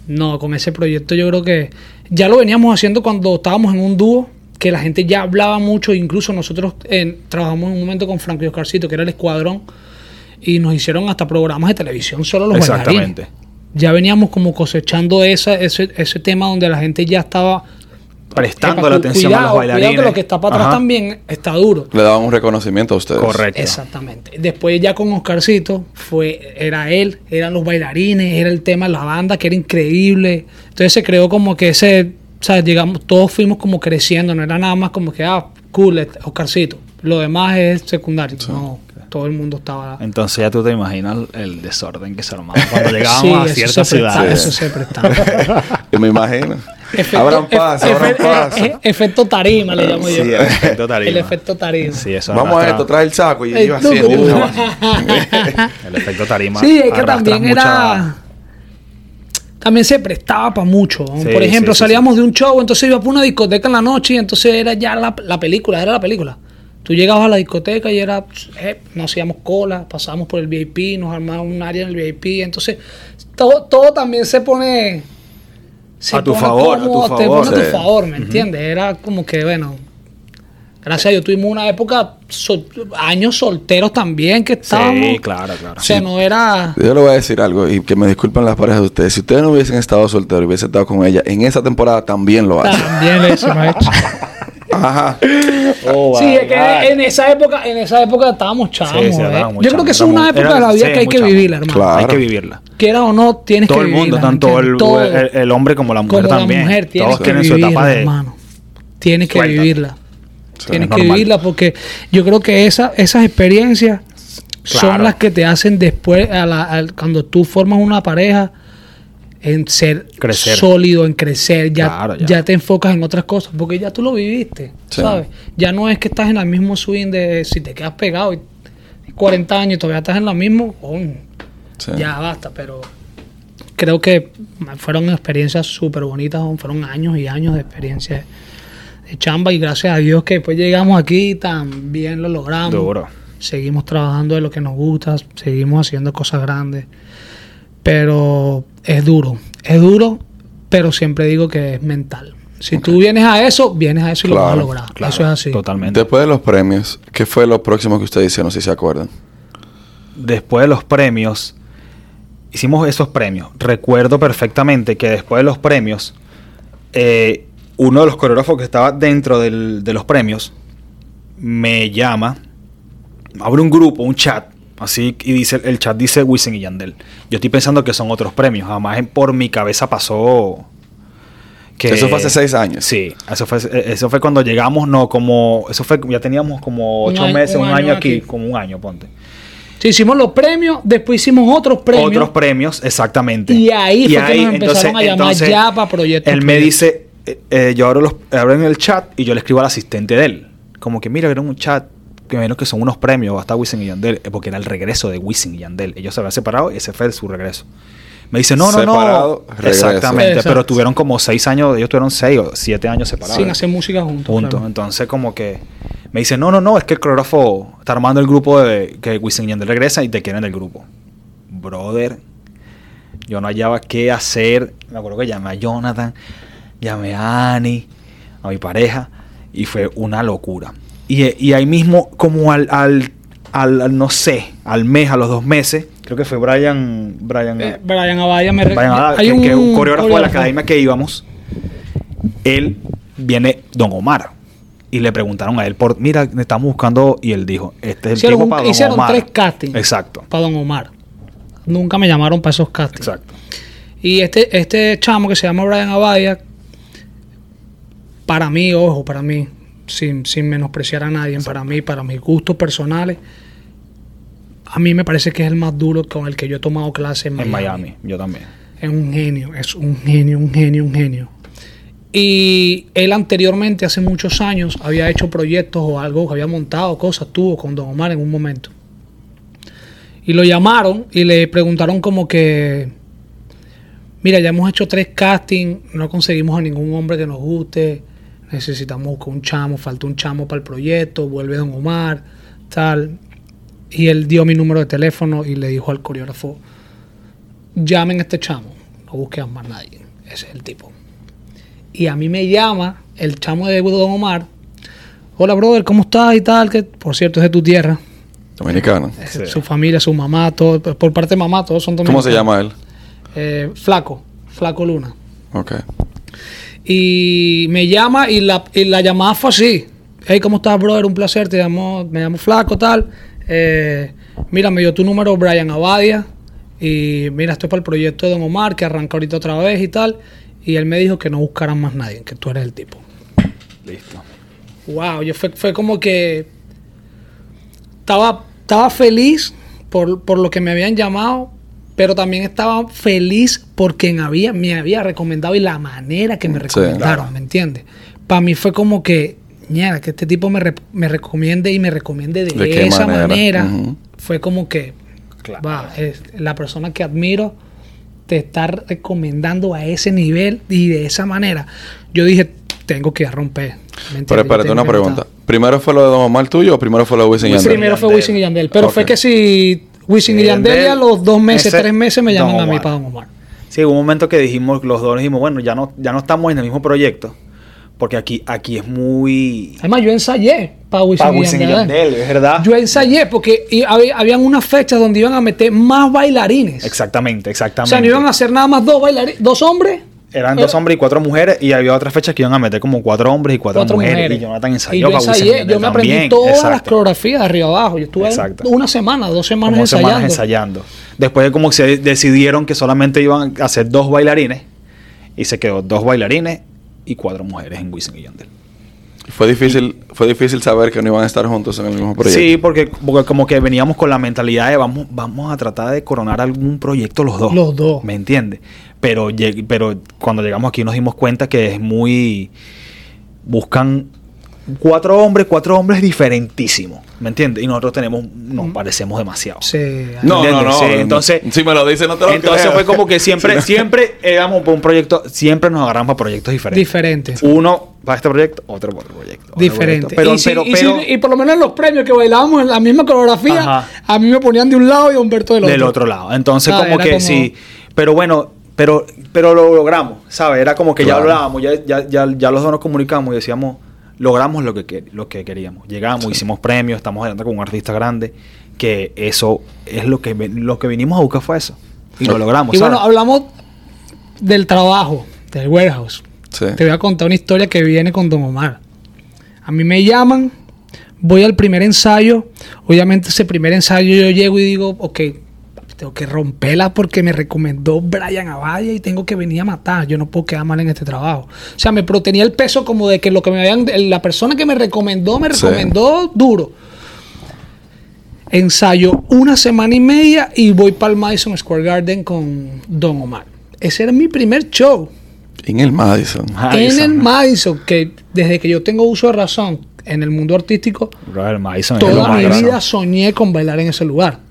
No, con ese proyecto yo creo que ya lo veníamos haciendo cuando estábamos en un dúo, que la gente ya hablaba mucho, incluso nosotros trabajamos en un momento con Franco y Oscarcito, que era el escuadrón, y nos hicieron hasta programas de televisión solo los Exactamente. bailarines. Ya veníamos como cosechando esa, ese, ese tema donde la gente ya estaba Prestando Epa, la atención cuidado, a los bailarines. Cuidado que lo que está para atrás Ajá. también está duro. Le daban un reconocimiento a ustedes. Correcto. Exactamente. Después ya con Oscarcito fue, era él, eran los bailarines, era el tema de la banda que era increíble. Entonces se creó como que ese, sea, llegamos, todos fuimos como creciendo, no era nada más como que, ah, cool, Oscarcito. Lo demás es secundario. No, todo el mundo estaba... Entonces ya tú te imaginas el desorden que se armaba cuando llegábamos [LAUGHS] Sí, a prestaba, ciudades. Eso se prestaba. [LAUGHS] Yo me imagino. Efecto- abran paso, efe- abran efe- paso. e- efecto tarima le llamo Sí, yo. el efecto tarima. El efecto tarima. Sí, eso Vamos a esto, trae el saco y iba haciendo. [LAUGHS] El efecto tarima. Sí, es que también mucha- era. También se prestaba para mucho. Sí, Por ejemplo, sí, sí, salíamos de un show, entonces iba por una discoteca en la noche y entonces era ya la, la película, era la película. Tú llegabas a la discoteca y era, eh, nos hacíamos cola, pasábamos por el VIP, nos armábamos un área en el VIP, entonces todo, todo también se pone... se A tu pone favor, a tu cómodo, Te favor. pone a tu favor, ¿me entiendes? Era como que, bueno, gracias a Dios tuvimos una época, sol- años solteros también que estábamos... Sí, claro, claro. O sea, no era... Yo le voy a decir algo y que me disculpen las parejas de ustedes. Si ustedes no hubiesen estado solteros y hubiesen estado con ella, en esa temporada también lo hacen. También le hicimos [LAUGHS] hecho. Ajá. Oh, Sí, es que en esa época, en esa época estábamos chavos. Sí, sí, ¿eh? estábamos Yo creo que eso es una chamos. época de la Era- vida sí, que hay que vivirla, hermano. Claro. Hay que vivirla. Quiera o no, tienes Todo que el vivirla. mundo, ¿me tanto el? Todo. el- el hombre como la mujer como también. la mujer tienes Todos que tienen su vivirla, etapa de. hermano. Tienes que Suéltate. vivirla. Sí, tienes es que vivirla porque yo creo que esa, esas experiencias Claro. son las que te hacen después, a la- al- cuando tú formas una pareja, en ser Crecer. sólido, en crecer, ya, Claro, ya. ya. te enfocas en otras cosas, porque ya tú lo viviste, Sí. ¿sabes? Ya no es que estás en el mismo swing de si te quedas pegado y 40 años y todavía estás en lo mismo, coño, Sí. ya basta, pero creo que fueron experiencias súper bonitas, fueron años y años de experiencia de chamba y gracias a Dios que después llegamos aquí y también lo logramos. Duro. Seguimos trabajando de lo que nos gusta, seguimos haciendo cosas grandes, pero es duro, es duro, pero siempre digo que es mental. Si tú vienes a eso, vienes a eso y lo vas a lograr. Claro, eso es así. Totalmente. Después de los premios, ¿qué fue lo próximo que ustedes hicieron, si se acuerdan? después de los premios, hicimos esos premios. Recuerdo perfectamente que después de los premios, eh, uno de los coreógrafos que estaba dentro del- de los premios me llama, abre un grupo, un chat, así, y dice el chat dice Wisin y Yandel. Yo estoy pensando que son otros premios, jamás por mi cabeza pasó que... Eso fue hace seis años. Sí, eso fue, eso fue cuando llegamos, no, como, eso fue, ya teníamos como Un ocho año- meses, un un, año año aquí, aquí. como un año, ponte. Sí, hicimos los premios, después hicimos otros premios. Otros premios, exactamente. Y ahí fue que nos empezaron a llamar ya para proyectos, Él me dice, eh, eh, yo abro, los, abro en el chat y yo le escribo al asistente de él. Como que mira, era un chat que menos que son unos premios, hasta Wisin y Yandel, eh, porque era el regreso de Wisin y Yandel. Ellos se habían separado y ese fue su regreso. Me dice, no, no, Separado, no. regreso. Exactamente, Exacto. pero tuvieron como seis años, ellos tuvieron seis o siete años separados. sin hacer música juntos. Claro. Entonces, como que me dice, no, no, no, es que el coreógrafo está armando el grupo de que Wisin y Yandel regresa y te quieren del grupo. Brother, yo no hallaba qué hacer. Me acuerdo que llamé a Jonathan, llamé a Annie, a mi pareja, y fue una locura. Y, y ahí mismo, como al, al, al- al, no sé, al mes, a los dos meses, creo que fue Brian, Brian, Eh, Brian Abaya me Brian Haddad, hay que, que es un coreógrafo de la academia que íbamos, él viene Don Omar. Y le preguntaron a él por, mira, estamos buscando, y él dijo, este es el Hicieron, tipo un- para Don hicieron Omar. tres castings Exacto, para Don Omar. Nunca me llamaron para esos castings. exacto. Y este, este chamo que se llama Brian Abaya, para mí, ojo, para mí, sin, sin menospreciar a nadie, para mí, para mis gustos personales, a mí me parece que es el más duro con el que yo he tomado clase en En Miami. Miami, yo también. Es un genio, es un genio, un genio, un genio. Y él anteriormente, hace muchos años, había hecho proyectos o algo, había montado cosas, tuvo con Don Omar en un momento. Y lo llamaron y le preguntaron como que, mira, ya hemos hecho tres castings, no conseguimos a ningún hombre que nos guste, necesitamos buscar un chamo, falta un chamo para el proyecto, vuelve Don Omar, tal. Y él dio mi número de teléfono y le dijo al coreógrafo, llamen a este chamo, no busquen más nadie, ese es el tipo. Y a mí me llama el chamo de Don Omar, hola brother, ¿cómo estás y tal? Que por cierto es de tu tierra, Dominicano. Sí. su familia, su mamá, todo, por parte de mamá, todos son ¿Cómo se dominicanos. llama él? Eh, Flaco, Flaco Luna. Ok. Y me llama y la, y la llamada fue así. Hey, ¿cómo estás, brother? Un placer. Te llamo, me llamo Flaco, tal. Eh, mira, me dio tu número Brian Abadia. Y mira, estoy para el proyecto de Don Omar, que arranca ahorita otra vez y tal. Y él me dijo que no buscaran más nadie, que tú eres el tipo. Listo. Wow, yo fue, fue como que estaba, estaba feliz por, por lo que me habían llamado, pero también estaba feliz por quien había, me había recomendado y la manera que me Sí, recomendaron, claro. ¿me entiendes? Para mí fue como que, ñera, que este tipo me, re- me recomiende y me recomiende de, ¿De qué esa manera? Fue como que, Claro. va, es la persona que admiro te está recomendando a ese nivel y de esa manera. Yo dije, tengo que romper. Pero espérate, una pregunta. ¿Primero fue lo de Don Omar tuyo o primero fue lo de Wisin y Yandel? Primero fue. Wisin y Yandel. Pero fue que si Wisin y Yandel y a los dos meses, Ese- tres meses me llaman a mí para Don Omar. Sí, hubo un momento que dijimos, los dos dijimos, bueno, ya no, ya no estamos en el mismo proyecto. Porque aquí, aquí es muy. Además, yo ensayé para Wisin, Pa' Wisin y Yandel. Es verdad. Yo ensayé porque y había, habían unas fechas donde iban a meter más bailarines. Exactamente, O exactamente. sea, no iban a hacer nada más dos bailarines, dos hombres. Eran dos hombres y cuatro mujeres. Y había otras fechas que iban a meter como cuatro hombres y cuatro, cuatro mujeres. mujeres. Y Jonathan Y ensayó yo y ensayé, Yandel yo me aprendí también, todas las exacto. coreografías de arriba abajo. Yo estuve Exacto. una semana, dos semanas como ensayando. semanas ensayando. Después de como que se decidieron que solamente iban a hacer dos bailarines. Y se quedó dos bailarines y cuatro mujeres en Wisin y Yandel. Fue difícil, fue difícil saber que no iban a estar juntos en el mismo proyecto. Sí, porque, porque como que veníamos con la mentalidad de vamos, vamos a tratar de coronar algún proyecto los dos. Los dos. ¿Me entiendes? Pero, pero cuando llegamos aquí nos dimos cuenta que es muy... Buscan cuatro hombres, cuatro hombres diferentísimos. ¿Me entiendes? Y nosotros tenemos, nos parecemos demasiado. Sí. No, no, no. Sí, entonces- si me lo dice, no te lo Entonces creo. fue como que siempre, [LAUGHS] siempre éramos por un proyecto, siempre nos agarramos para proyectos diferentes. Diferente. Uno para este proyecto, otro para otro proyecto. otro Diferente. proyecto. Pero, y, si- pero, y pero si- y por lo menos en los premios que bailábamos en la misma coreografía, Ajá. a mí me ponían de un lado y a Humberto del otro. del otro lado. Entonces, Ah, como era que como- sí. Pero bueno, pero, pero lo logramos, ¿sabes? Era como que Claro. ya hablábamos, ya, ya, ya, ya los dos nos comunicamos y decíamos, logramos lo que, que- lo que queríamos. Llegamos, hicimos premios, estamos hablando con un artista grande, que eso es lo que, lo que vinimos a buscar fue eso. Y lo logramos, Y ¿sabes? bueno, hablamos del trabajo, del warehouse. Sí. Te voy a contar una historia que viene con Don Omar. A mí me llaman, voy al primer ensayo. Obviamente ese primer ensayo yo llego y digo, ok, tengo que romperla porque me recomendó Brian Avaya y tengo que venir a matar. Yo no puedo quedar mal en este trabajo. O sea, me tenía el peso como de que lo que me habían, la persona que me recomendó, me Sí. recomendó duro. Ensayo una semana y media y voy para el Madison Square Garden con Don Omar. Ese era mi primer show En el Madison. Madison. en el Madison, que desde que yo tengo uso de razón en el mundo artístico, Bro, el Madison es lo toda mi vida soñé con bailar en ese lugar.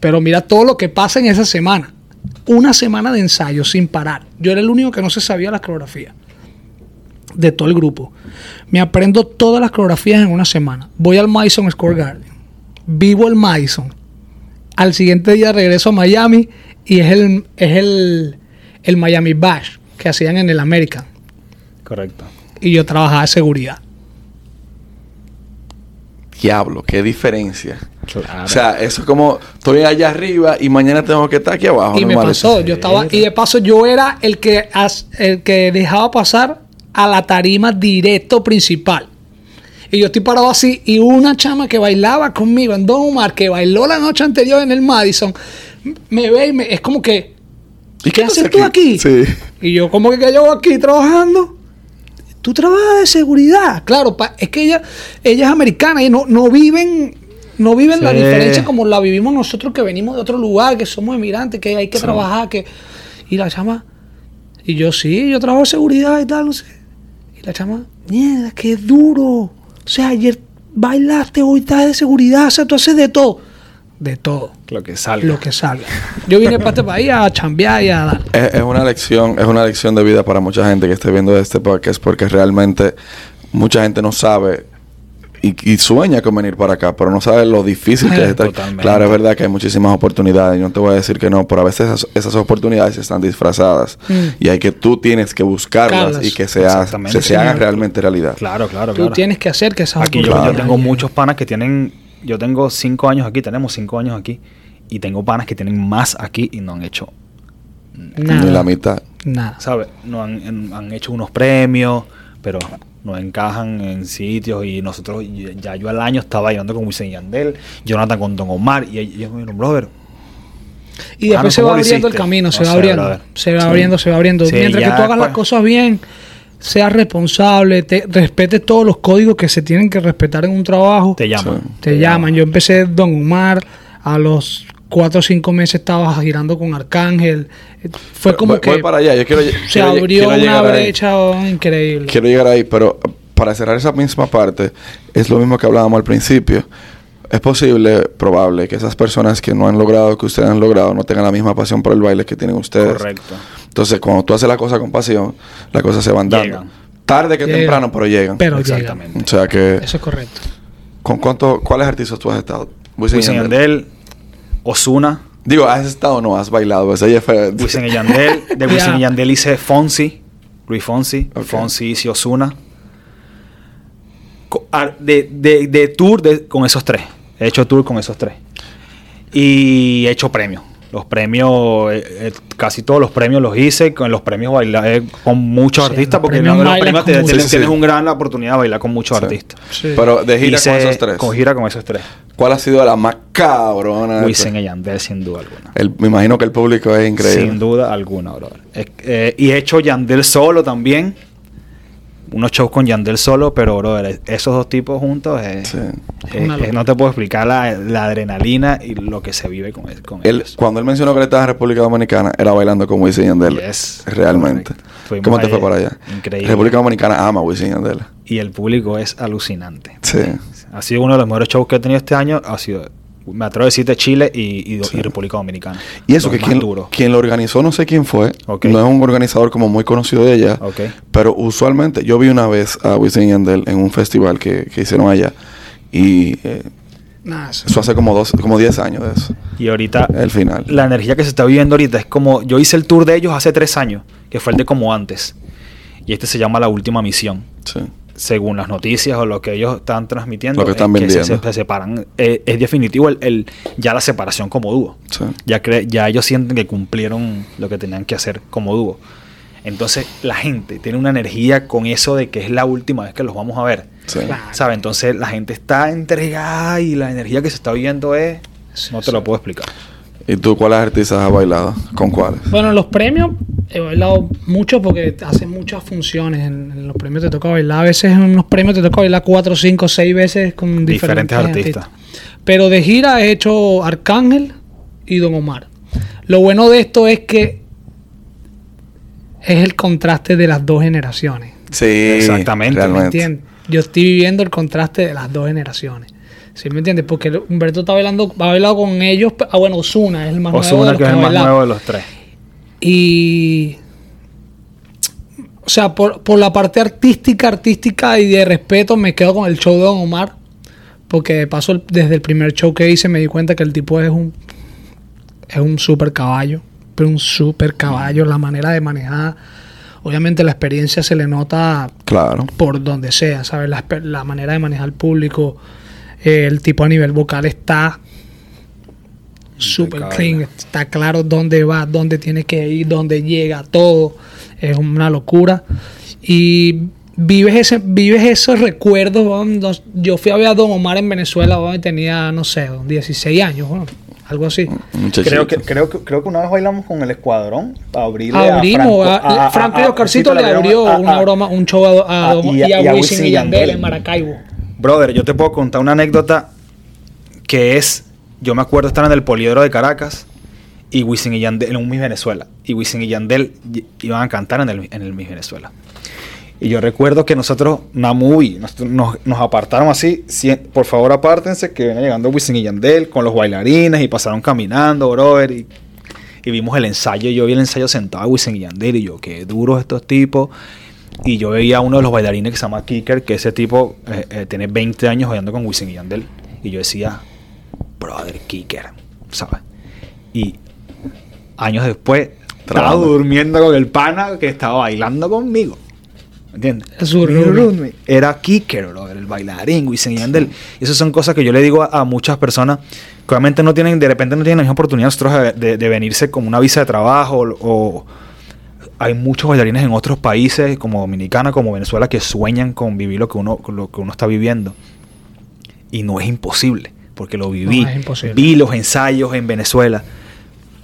Pero mira todo lo que pasa en esa semana. Una semana de ensayo sin parar. Yo era el único que no se sabía las coreografías de todo el grupo. Me aprendo todas las coreografías en una semana. Voy al Madison Square Garden. Vivo el Madison. Al siguiente día regreso a Miami y es el, es el, el Miami Bash que hacían en el American. Correcto. Y yo trabajaba de seguridad. Diablo, qué diferencia. Claro. O sea, eso es como estoy allá arriba y mañana tengo que estar aquí abajo. y ¿no, me pasó, yo estaba, y de paso yo era el que, el que dejaba pasar a la tarima directo principal. Y yo estoy parado así, y una chama que bailaba conmigo en Don Omar, que bailó la noche anterior en el Madison, me ve y me, es como que, ¿Y ¿qué haces tú aquí? Sí. y yo como que, que yo aquí trabajando. Tú trabajas de seguridad. Claro, pa- es que ella, ella es americana y no, no viven, no viven la diferencia como la vivimos nosotros que venimos de otro lugar, que somos emigrantes, que hay que Sí. trabajar, que. Y la chama. Y yo sí, yo trabajo de seguridad y tal, no sé. Y la chama, mierda, qué duro. O sea, ayer bailaste, hoy estás de seguridad, o sea, tú haces de todo. De todo. Lo que salga. Lo que salga. Yo vine para este país a chambear y a dar. Es, es una lección, es una lección de vida para mucha gente que esté viendo este podcast porque realmente mucha gente no sabe y, y sueña con venir para acá, pero no sabe lo difícil que es [LAUGHS] estar. Totalmente. Claro, es verdad que hay muchísimas oportunidades, y no te voy a decir que no, pero a veces esas, esas oportunidades están disfrazadas Mm. y hay que tú tienes que buscarlas y que se, ha- Exactamente, se, se hagan realmente realidad. Claro, claro, Tú tienes que hacer que esas Aquí yo, yo Claro. tengo muchos panas que tienen, yo tengo cinco años aquí, tenemos cinco años aquí, y tengo panas que tienen más aquí y no han hecho, Nada. Ni la mitad. Nada. ¿sabes? No han, en- han hecho unos premios, pero no encajan en sitios y nosotros, ya yo al año estaba llevando con Wisin Yandel, Jonathan con Don Omar, y ellos me dijeron, brother, Y después se va ¿cómo lo abriendo el camino, se No va abriendo, brother. se va Sí. abriendo, se va abriendo. Sí, Mientras que tú hagas las cosas bien, seas responsable, te respetes todos los códigos que se tienen que respetar en un trabajo. Te llaman. Sí. Te llaman. Yo empecé Don Omar, a los cuatro o cinco meses estaba girando con Arcángel. Fue como voy, que voy para allá. Yo quiero, se quiero- abrió quiero una brecha oh, increíble. Quiero llegar ahí, pero para cerrar esa misma parte, es lo mismo que hablábamos al principio. Es posible, probable, que esas personas que no han logrado, que ustedes han logrado, no tengan la misma pasión por el baile que tienen ustedes. Correcto. Entonces, cuando tú haces la cosa con pasión, las cosas se van dando. Llegan. Tarde que Llegan. temprano, pero llegan. Pero Exactamente. o sea que, Eso es correcto. ¿con cuánto, cuáles artistas tú has estado? Wisin Yandel. Osuna, Digo, ¿has estado o no? ¿Has bailado? Esa ya fue... Wisin y [LAUGHS] Yandel. De Wisin y Ya. Yandel hice Fonsi, Luis Fonsi. Ok. Fonsi hice Osuna. Co- a- De, de, de tour de- con esos tres. He hecho tour con esos tres. Y he hecho premios. Los premios, eh, eh, casi todos los premios los hice. Con los premios bailé con muchos Sí, artistas. Porque en premios los premios te- tienes, Sí, sí. tienes un gran la oportunidad de bailar con muchos Sí. artistas. Sí. Pero de gira Hice con esos tres. Con gira con esos tres. ¿Cuál ha sido la más cabrona? Wisin y Yandel, sin duda alguna. El- me imagino que el público es increíble. Sin duda alguna, bro. Eh, eh, y he hecho Yandel solo también. Unos shows con Yandel solo, pero, bro, esos dos tipos juntos, eh, Sí. eh, locura. no te puedo explicar la, la adrenalina y lo que se vive con, con Él, ellos. cuando él mencionó que él estaba en República Dominicana, era bailando con Wisin y Yandel. Yes, Realmente. ¿Cómo te fue para allá? increíble. República Dominicana ama a Wisin y Yandel. Y el público es alucinante. Sí. Ha sido uno de los mejores shows que he tenido este año. Ha sido, me atrevo a decirte, Chile y, y- Sí. y República Dominicana. Y eso que quien, quien lo organizó, no sé quién fue. No es un organizador como muy conocido de ella. Ok. Pero usualmente, yo vi una vez a Wisin y Yandel en un festival que, que hicieron allá. Y eh, eso- eso hace como dos, como 10 años de eso. Y ahorita El final. la energía que se está viviendo ahorita es como yo hice el tour de ellos hace tres años, que fue el de como antes. Y este se llama La Última Misión. Sí. Según las noticias o lo que ellos están transmitiendo, Lo que están es se- separan. Eh, es definitivo el, el- ya la separación como dúo. Sí. Ya, cre- ya ellos sienten que cumplieron lo que tenían que hacer como dúo. Entonces la gente tiene una energía con eso de que es la última vez que los vamos a ver. Sí. Entonces la gente está entregada y la energía que se está viendo es... Sí, no te sí. lo puedo explicar. ¿Y tú cuáles artistas has bailado? ¿Con cuáles? Bueno, en los premios he bailado mucho porque hacen muchas funciones. En, en los premios te toca bailar. A veces en unos premios te toca bailar cuatro, cinco, seis veces con diferentes, Diferentes artistas. Pero de gira he hecho Arcángel y Don Omar. Lo bueno de esto es que es el contraste de las dos generaciones. Sí, Exactamente. ¿Me entiendes? Yo estoy viviendo el contraste de las dos generaciones. ¿Sí me entiendes? Porque Humberto está bailando, ha bailado con ellos. Ah, bueno, Osuna es el más nuevo. de Osuna, los que es el más bailado. nuevo de los tres. Y. O sea, por, por la parte artística, artística y de respeto, me quedo con el show de Don Omar. Porque de paso, desde el primer show que hice, me di cuenta que el tipo es un. Es un super caballo. Pero un super caballo. La manera de manejar. Obviamente, la experiencia se le nota Claro. por donde sea, ¿sabes? La, la manera de manejar al público, el tipo a nivel vocal está super clean, está claro dónde va, dónde tiene que ir, dónde llega, todo. Es una locura. Y vives ese, vives esos recuerdos. Yo fui a ver a Don Omar en Venezuela weón, y tenía, no sé, 16 años, algo así. Creo que, creo, que, creo que una vez bailamos con el escuadrón para abrirle Abrimos, a a- Franco. a- Franco a- y a- Oscarcito sí, le abrió una broma, un show a, a, a- Don- y a- y a y a Wisin y Yandel. en Maracaibo. Brother, yo te puedo contar una anécdota que es, yo me acuerdo estar en el poliedro de Caracas y Wisin y Yandel, en un Miss Venezuela, y Wisin y Yandel iban a cantar en el, en el Miss Venezuela. Y yo recuerdo que nosotros, una movie, nos, nos, nos apartaron así, cien- por favor apártense, que viene llegando Wisin y Yandel con los bailarines y pasaron caminando, brother, y, y vimos el ensayo, yo vi el ensayo sentado de Wisin y Yandel y yo, qué duros estos tipos. Y yo veía a uno de los bailarines que se llama Kicker, que ese tipo eh, eh, tiene 20 años bailando con Wisin y Yandel. Y yo decía, brother, Kicker, ¿sabes? Y años después, estaba durmiendo con el pana que estaba bailando conmigo. ¿Me entiendes? Era Kicker, brother, el bailarín, Wisin y Yandel. Y esas son cosas que yo le digo a, a muchas personas que obviamente no tienen, de repente no tienen la misma oportunidad nosotros de, de- de venirse con una visa de trabajo o, o hay muchos bailarines en otros países como Dominicana, como Venezuela, que sueñan con vivir lo que uno, lo que uno está viviendo. Y no es imposible, porque lo viví. No, es imposible. Vi los ensayos en Venezuela.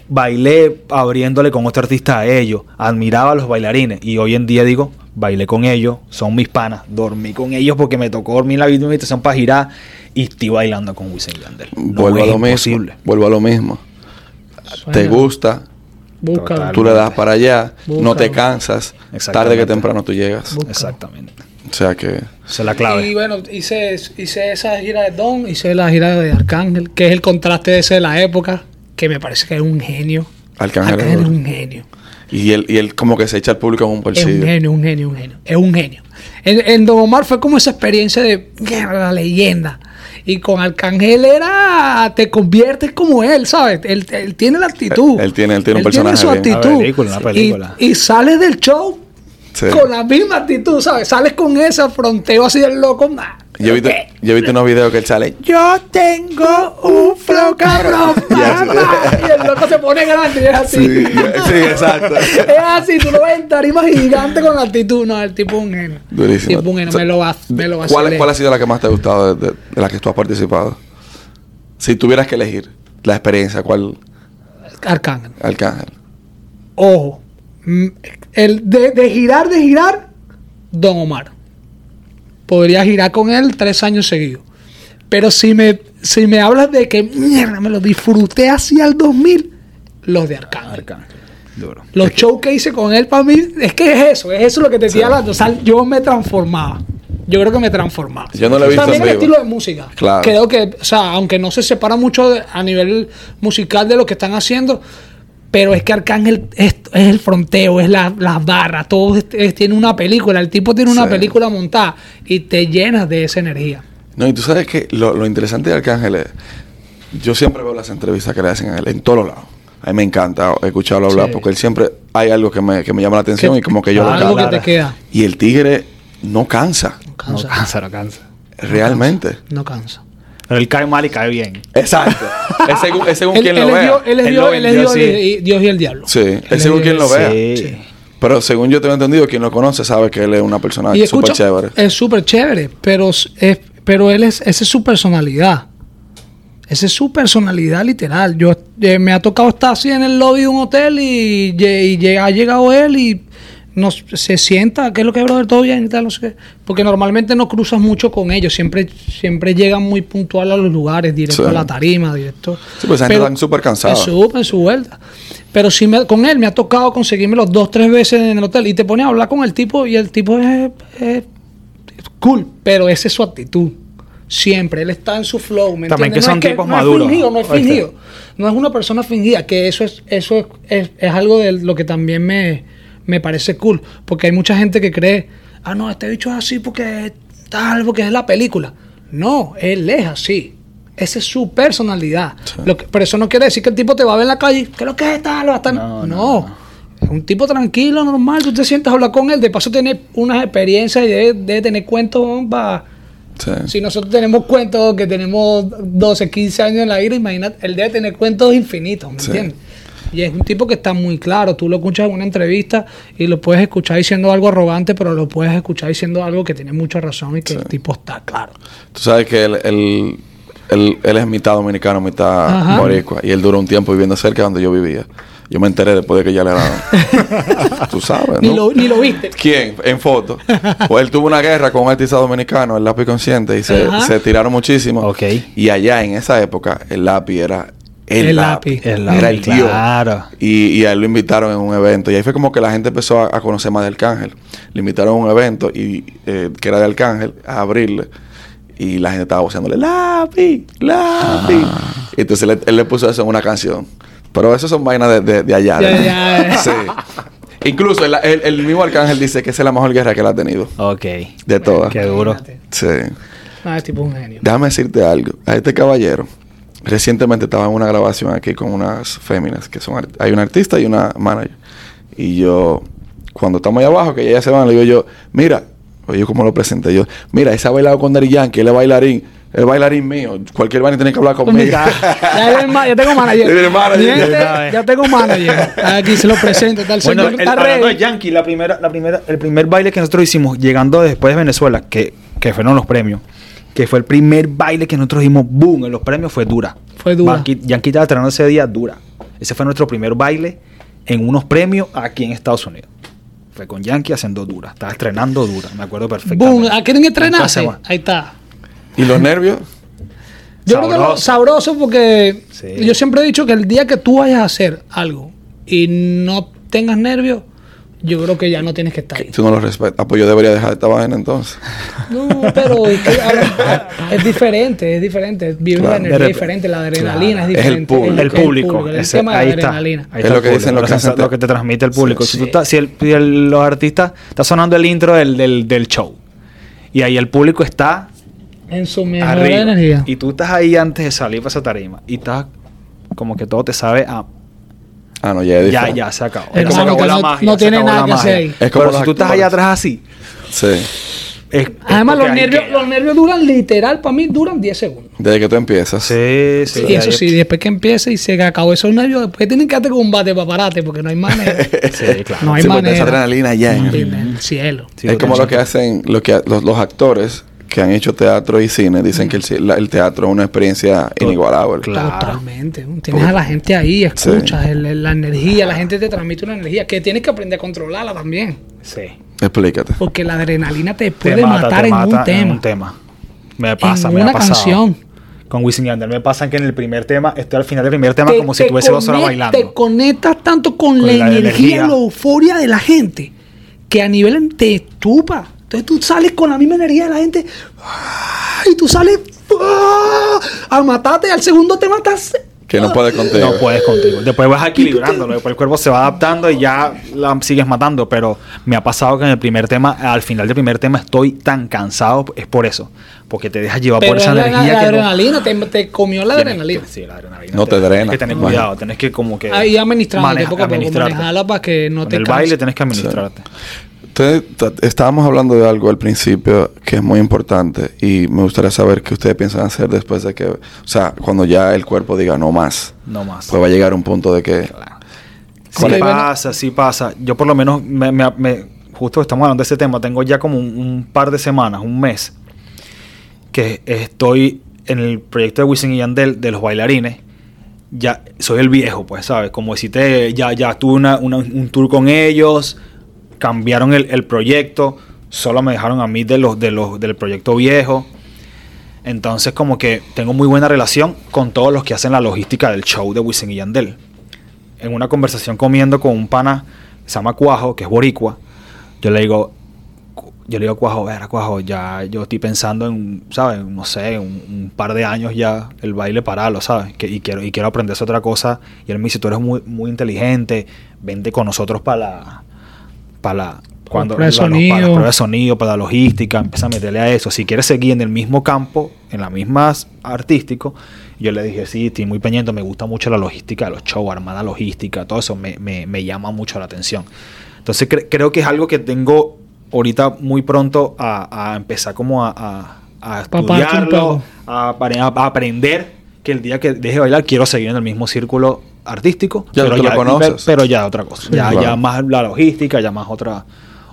bailé abriéndole con otro artista a ellos, admiraba a los bailarines y hoy en día digo, bailé con ellos, son mis panas, dormí con ellos porque me tocó dormir en la invitación para girar y estoy bailando con Wisin Yandel. No vuelvo a lo mismo. Vuelvo a lo mismo. Te gusta, Total. tú le das para allá, no te cansas, tarde que temprano tú llegas. Búscalo. Exactamente. O sea que Esa es la clave. Y bueno, hice, hice esa gira de Don, hice la gira de Arcángel, que es el contraste de ese de la época, que me parece que es un genio. Arcángel es Arcángel es duro. un genio. y él, y él como que se echa al público en un Es un bolsillo. genio, un genio, un genio. Es un genio. En, en Don Omar fue como esa experiencia de "Mierda, la leyenda. Y con Arcángel era. Te conviertes como él, ¿sabes? Él, él tiene la actitud. Él- él tiene- él tiene un Él personaje su bien. actitud. Una película, una película. Y, y sales del show Sí. con la misma actitud, ¿sabes? Sales con ese fronteo así del loco. nah. Yo he visto, yo he visto unos videos que él sale. Yo tengo un flow cabrón. [LAUGHS] [LAUGHS] Y el loco se pone grande y es así. Sí, sí, exacto. [LAUGHS] Es así, tú lo ves en gigante con la actitud. No, el tipo un genio. Durísimo. Tipo un genio, me lo va, me lo va a ¿Cuál, hacer. ¿Cuál ha sido la que más te ha gustado de, de- de las que tú has participado? Si tuvieras que elegir la experiencia, ¿cuál? Arcángel. Arcángel. Ojo. Mm, El de, de girar, de girar, Don Omar. Podría girar con él tres años seguidos. Pero si me, si me hablas de que mierda, me lo disfruté así al 2000, los de Arcángel. Arcángel. Duro. Los shows que hice con él para mí, es que es eso, es eso lo que te estoy hablando. O sea, yo me transformaba. Yo creo que me transformaba. Yo no lo he visto También en el vivo. estilo de música. Claro. Creo que, o sea, aunque no se separa mucho de- a nivel musical de lo que están haciendo, pero es que Arcángel es, es el fronteo, es la- las barras, todo es- es- tiene una película. El tipo tiene una Sí. película montada y te llenas de esa energía. No, y tú sabes que lo, lo interesante de Arcángel es. Yo siempre veo las entrevistas que le hacen a él en todos lados. A mí me encanta escucharlo hablar Sí. porque él siempre hay algo que me, que me llama la atención Que- y como que yo lo algo que te queda. Y el tigre no cansa, No No cansa. cansa, no cansa. realmente. No cansa. Pero él cae mal y cae bien. Exacto. [LAUGHS] es según, es según Él, quien él lo vea. Dios, él es Dios, él es Dios Dios y el diablo. Sí, Él es según quien lo vea. Sí. Pero según yo tengo entendido, quien lo conoce sabe que él es una persona súper chévere. es súper chévere, pero, es, pero él es, esa es su personalidad. Esa es su personalidad literal. Yo eh, me ha tocado estar así en el lobby de un hotel y, y ha llegado él y nos, se sienta, ¿qué es lo que es, brother? ¿Todo bien? y tal, no sé qué. Porque normalmente no cruzas mucho con ellos, siempre, siempre llegan muy puntual a los lugares, directo Sí. a la tarima, directo. Sí, pues gente están súper cansada. En su, en su vuelta. Pero sí me- con él me ha tocado conseguirme los dos, tres veces en el hotel y te pones a hablar con el tipo y el tipo es, es cool, pero esa es su actitud. Siempre, él está en su flow. ¿me También entiendes? que No son es tipos no maduros. Es fingido, no es fingido. No es una persona fingida, que eso es, eso es, es- es algo de lo que también me, me parece cool. Porque hay mucha gente que cree, ah, no, este bicho es así porque tal, porque es la película. No, él es así. Esa es su personalidad. Lo que- pero eso no quiere decir que el tipo te va a ver en la calle, que lo que es tal, va a estar. No, No, no, Es un tipo tranquilo, normal. Tú te sientas a hablar con él. De paso, tener unas experiencias y debe, debe tener cuentos para. Sí. Si nosotros tenemos cuentos que tenemos 12, 15 años en la vida, imagínate, él debe tener cuentos infinitos, ¿me Sí. entiendes? Y es un tipo que está muy claro. Tú lo escuchas en una entrevista y lo puedes escuchar diciendo algo arrogante, pero lo puedes escuchar diciendo algo que tiene mucha razón y que el tipo está claro. Tú sabes que él, él, él- él es mitad dominicano, mitad Ajá. boricua. Y él duró un tiempo viviendo cerca de donde yo vivía. Yo me enteré después de que ya le era... [LAUGHS] Tú sabes, Ni, ¿no? lo, ni lo viste. ¿Quién? En foto. Pues él tuvo una guerra con un artista dominicano, el lápiz consciente, y se, se tiraron muchísimo. Ok. Y allá en esa época, el lápiz era el, El lápiz. lápiz. El Era el lápiz, tío. claro. Y, y a él lo invitaron en un evento. Y ahí fue como que la gente empezó a, a conocer más de Arcángel. Le invitaron a un evento y, eh, que era de Arcángel a abrirle. Y la gente estaba voceándole, lápiz, lápiz. Y entonces él, él le puso eso en una canción. Pero eso son vainas de, de- de allá. De- ya. Sí. Incluso el, el- el mismo Arcángel dice que esa es la mejor guerra que él ha tenido. Ok. De todas. Qué duro. Sí. Ah, el tipo es un genio. Déjame decirte algo. A este caballero, recientemente estaba en una grabación aquí con unas féminas, que son... Hay una artista y una manager. Y yo, cuando estamos ahí abajo, que ya se van, le digo yo, mira, oye, yo como lo presenté yo, mira, ese ha bailado con Daddy Yankee, él es bailarín, es bailarín mío. Cualquier vaina tiene que hablar conmigo. Ya, el ma- ya tengo manager. [LAUGHS] El manager. Gente, Ya, ya tengo manager. Aquí se lo presento. Tal Bueno, señor el, está hablando de. Yankee, la primera, la primera, el primer baile que nosotros hicimos llegando después de Venezuela, que, que fueron los premios, que fue el primer baile que nosotros hicimos, boom, en los premios fue dura. Fue dura. Yankee, Yankee estaba entrenando ese día dura. Ese fue nuestro primer baile en unos premios aquí en Estados Unidos. Fue con Yankee haciendo dura. Estaba estrenando dura, me acuerdo perfectamente. Boom, ¿a se va. Ahí está. ¿Y los nervios? Yo creo que lo- Sabroso. sabroso porque Sí. yo siempre he dicho que el día que tú vayas a hacer algo y no tengas nervios, yo creo que ya no tienes que estar ahí. Tú no los respetas. Ah, pues yo debería dejar esta vaina entonces. No, pero es, que, [LAUGHS] es diferente, es diferente. Vives Claro. la energía De diferente, la adrenalina Claro. es Es el diferente. el público, el ese- tema de ahí, la está, adrenalina. ahí Es está lo que dicen los que lo, hacen lo que te transmite el público. Sí, Si, tú sí. estás- si el- si el- los artistas, está sonando el intro del, del, del show y ahí el público está En su mejor arriba energía. y tú estás ahí antes de salir para esa tarima y estás como que todo te sabe a Ah, no, ya es ya, ya se acabó. Hermano, se acabó que la no- magia. no tiene nada que hacer ahí. Es como Pero si tú estás allá atrás así, Sí. es- Además, es los nervios, los nervios duran literal, para mí duran 10 segundos. Desde que tú empiezas. Sí, sí. y eso sí, después que empiece y se acabó esos nervios, después tienen que con un bate para pararte porque no hay manera. [LAUGHS] Sí, claro. No hay Sí, manera. esa adrenalina ya en- En el cielo. Sí, es como lo que hacen los actores que han hecho teatro y cine. Dicen que el, ci- la- el teatro es una experiencia inigualable. Claro. Totalmente. Tienes a la gente ahí, escuchas el- el- la energía, la gente te transmite una energía que tienes que aprender a controlarla también. Sí. Explícate. Porque la adrenalina te Te puede mata, matar te en mata un tema. un tema. Me pasa, En me una ha pasado. canción. Con Wisin y Yandel me pasa que en el primer tema, estoy al final del primer tema Te- como si tuviese dos horas bailando. Te conectas tanto con, Con la, la energía, energía. y la euforia de la gente que a nivel te estupa. Entonces tú sales con la misma energía de la gente y tú sales ¡ah! a matarte. Al segundo tema estás. Que no puedes contigo. No puedes contigo. Después vas equilibrándolo. Después el cuerpo se va adaptando y ya la sigues matando. Pero me ha pasado que en el primer tema, al final del primer tema, estoy tan cansado. Es por eso. Porque te dejas llevar Pero por esa la, energía la que no- adrenalina, te, te comió la adrenalina. Sí, la adrenalina. No te drena, Tienes que tener cuidado. Tienes que como que... Ahí administrándote, maneja- poco a poco, administrarte. manejarla para que no Con te el baile tienes que administrarte. Ustedes, estábamos hablando de algo al principio que es muy importante y me gustaría saber qué ustedes piensan hacer después de que, o sea, cuando ya el cuerpo diga no más, No más. pues va a llegar un punto de que Sí ¿Cuál es? pasa, sí pasa. Yo por lo menos, me, me- me- justo estamos hablando de ese tema, tengo ya como un, un par de semanas, un mes, que estoy en el proyecto de Wisin y Yandel de los bailarines. Ya soy el viejo, pues, ¿sabes? Como decirte, ya, ya tuve una- una- un tour con ellos, cambiaron el, el proyecto, solo me dejaron a mí de los, de los, del proyecto viejo. Entonces, como que tengo muy buena relación con todos los que hacen la logística del show de Wisin y Yandel en una conversación comiendo con un pana que se llama Cuajo, que es boricua, yo le digo, yo le digo Cuajo, ver, Cuajo, ya yo estoy pensando en, ¿sabes? No sé, un, par de años ya el baile pararlo, ¿sabes? Que, y, quiero, y quiero aprender otra cosa. Y él me dice, tú eres muy, muy inteligente, vente con nosotros para la... Para la cuando, prueba de la- los- para sonido. las pruebas de sonido, para la logística, empieza a meterle a eso. Si quieres seguir en el mismo campo, en la misma artístico, yo le dije, sí, estoy muy pendiente, me gusta mucho la logística de los shows, armada logística, todo eso me, me- me llama mucho la atención. Entonces cre- creo que es algo que tengo ahorita muy pronto a, a empezar como a, a, estudiarlo, a, aprender que el día que deje de bailar quiero seguir en el mismo círculo artístico, Ya pero, ya, conoces. pero ya otra cosa, ya, Claro. ya más la logística, ya más otra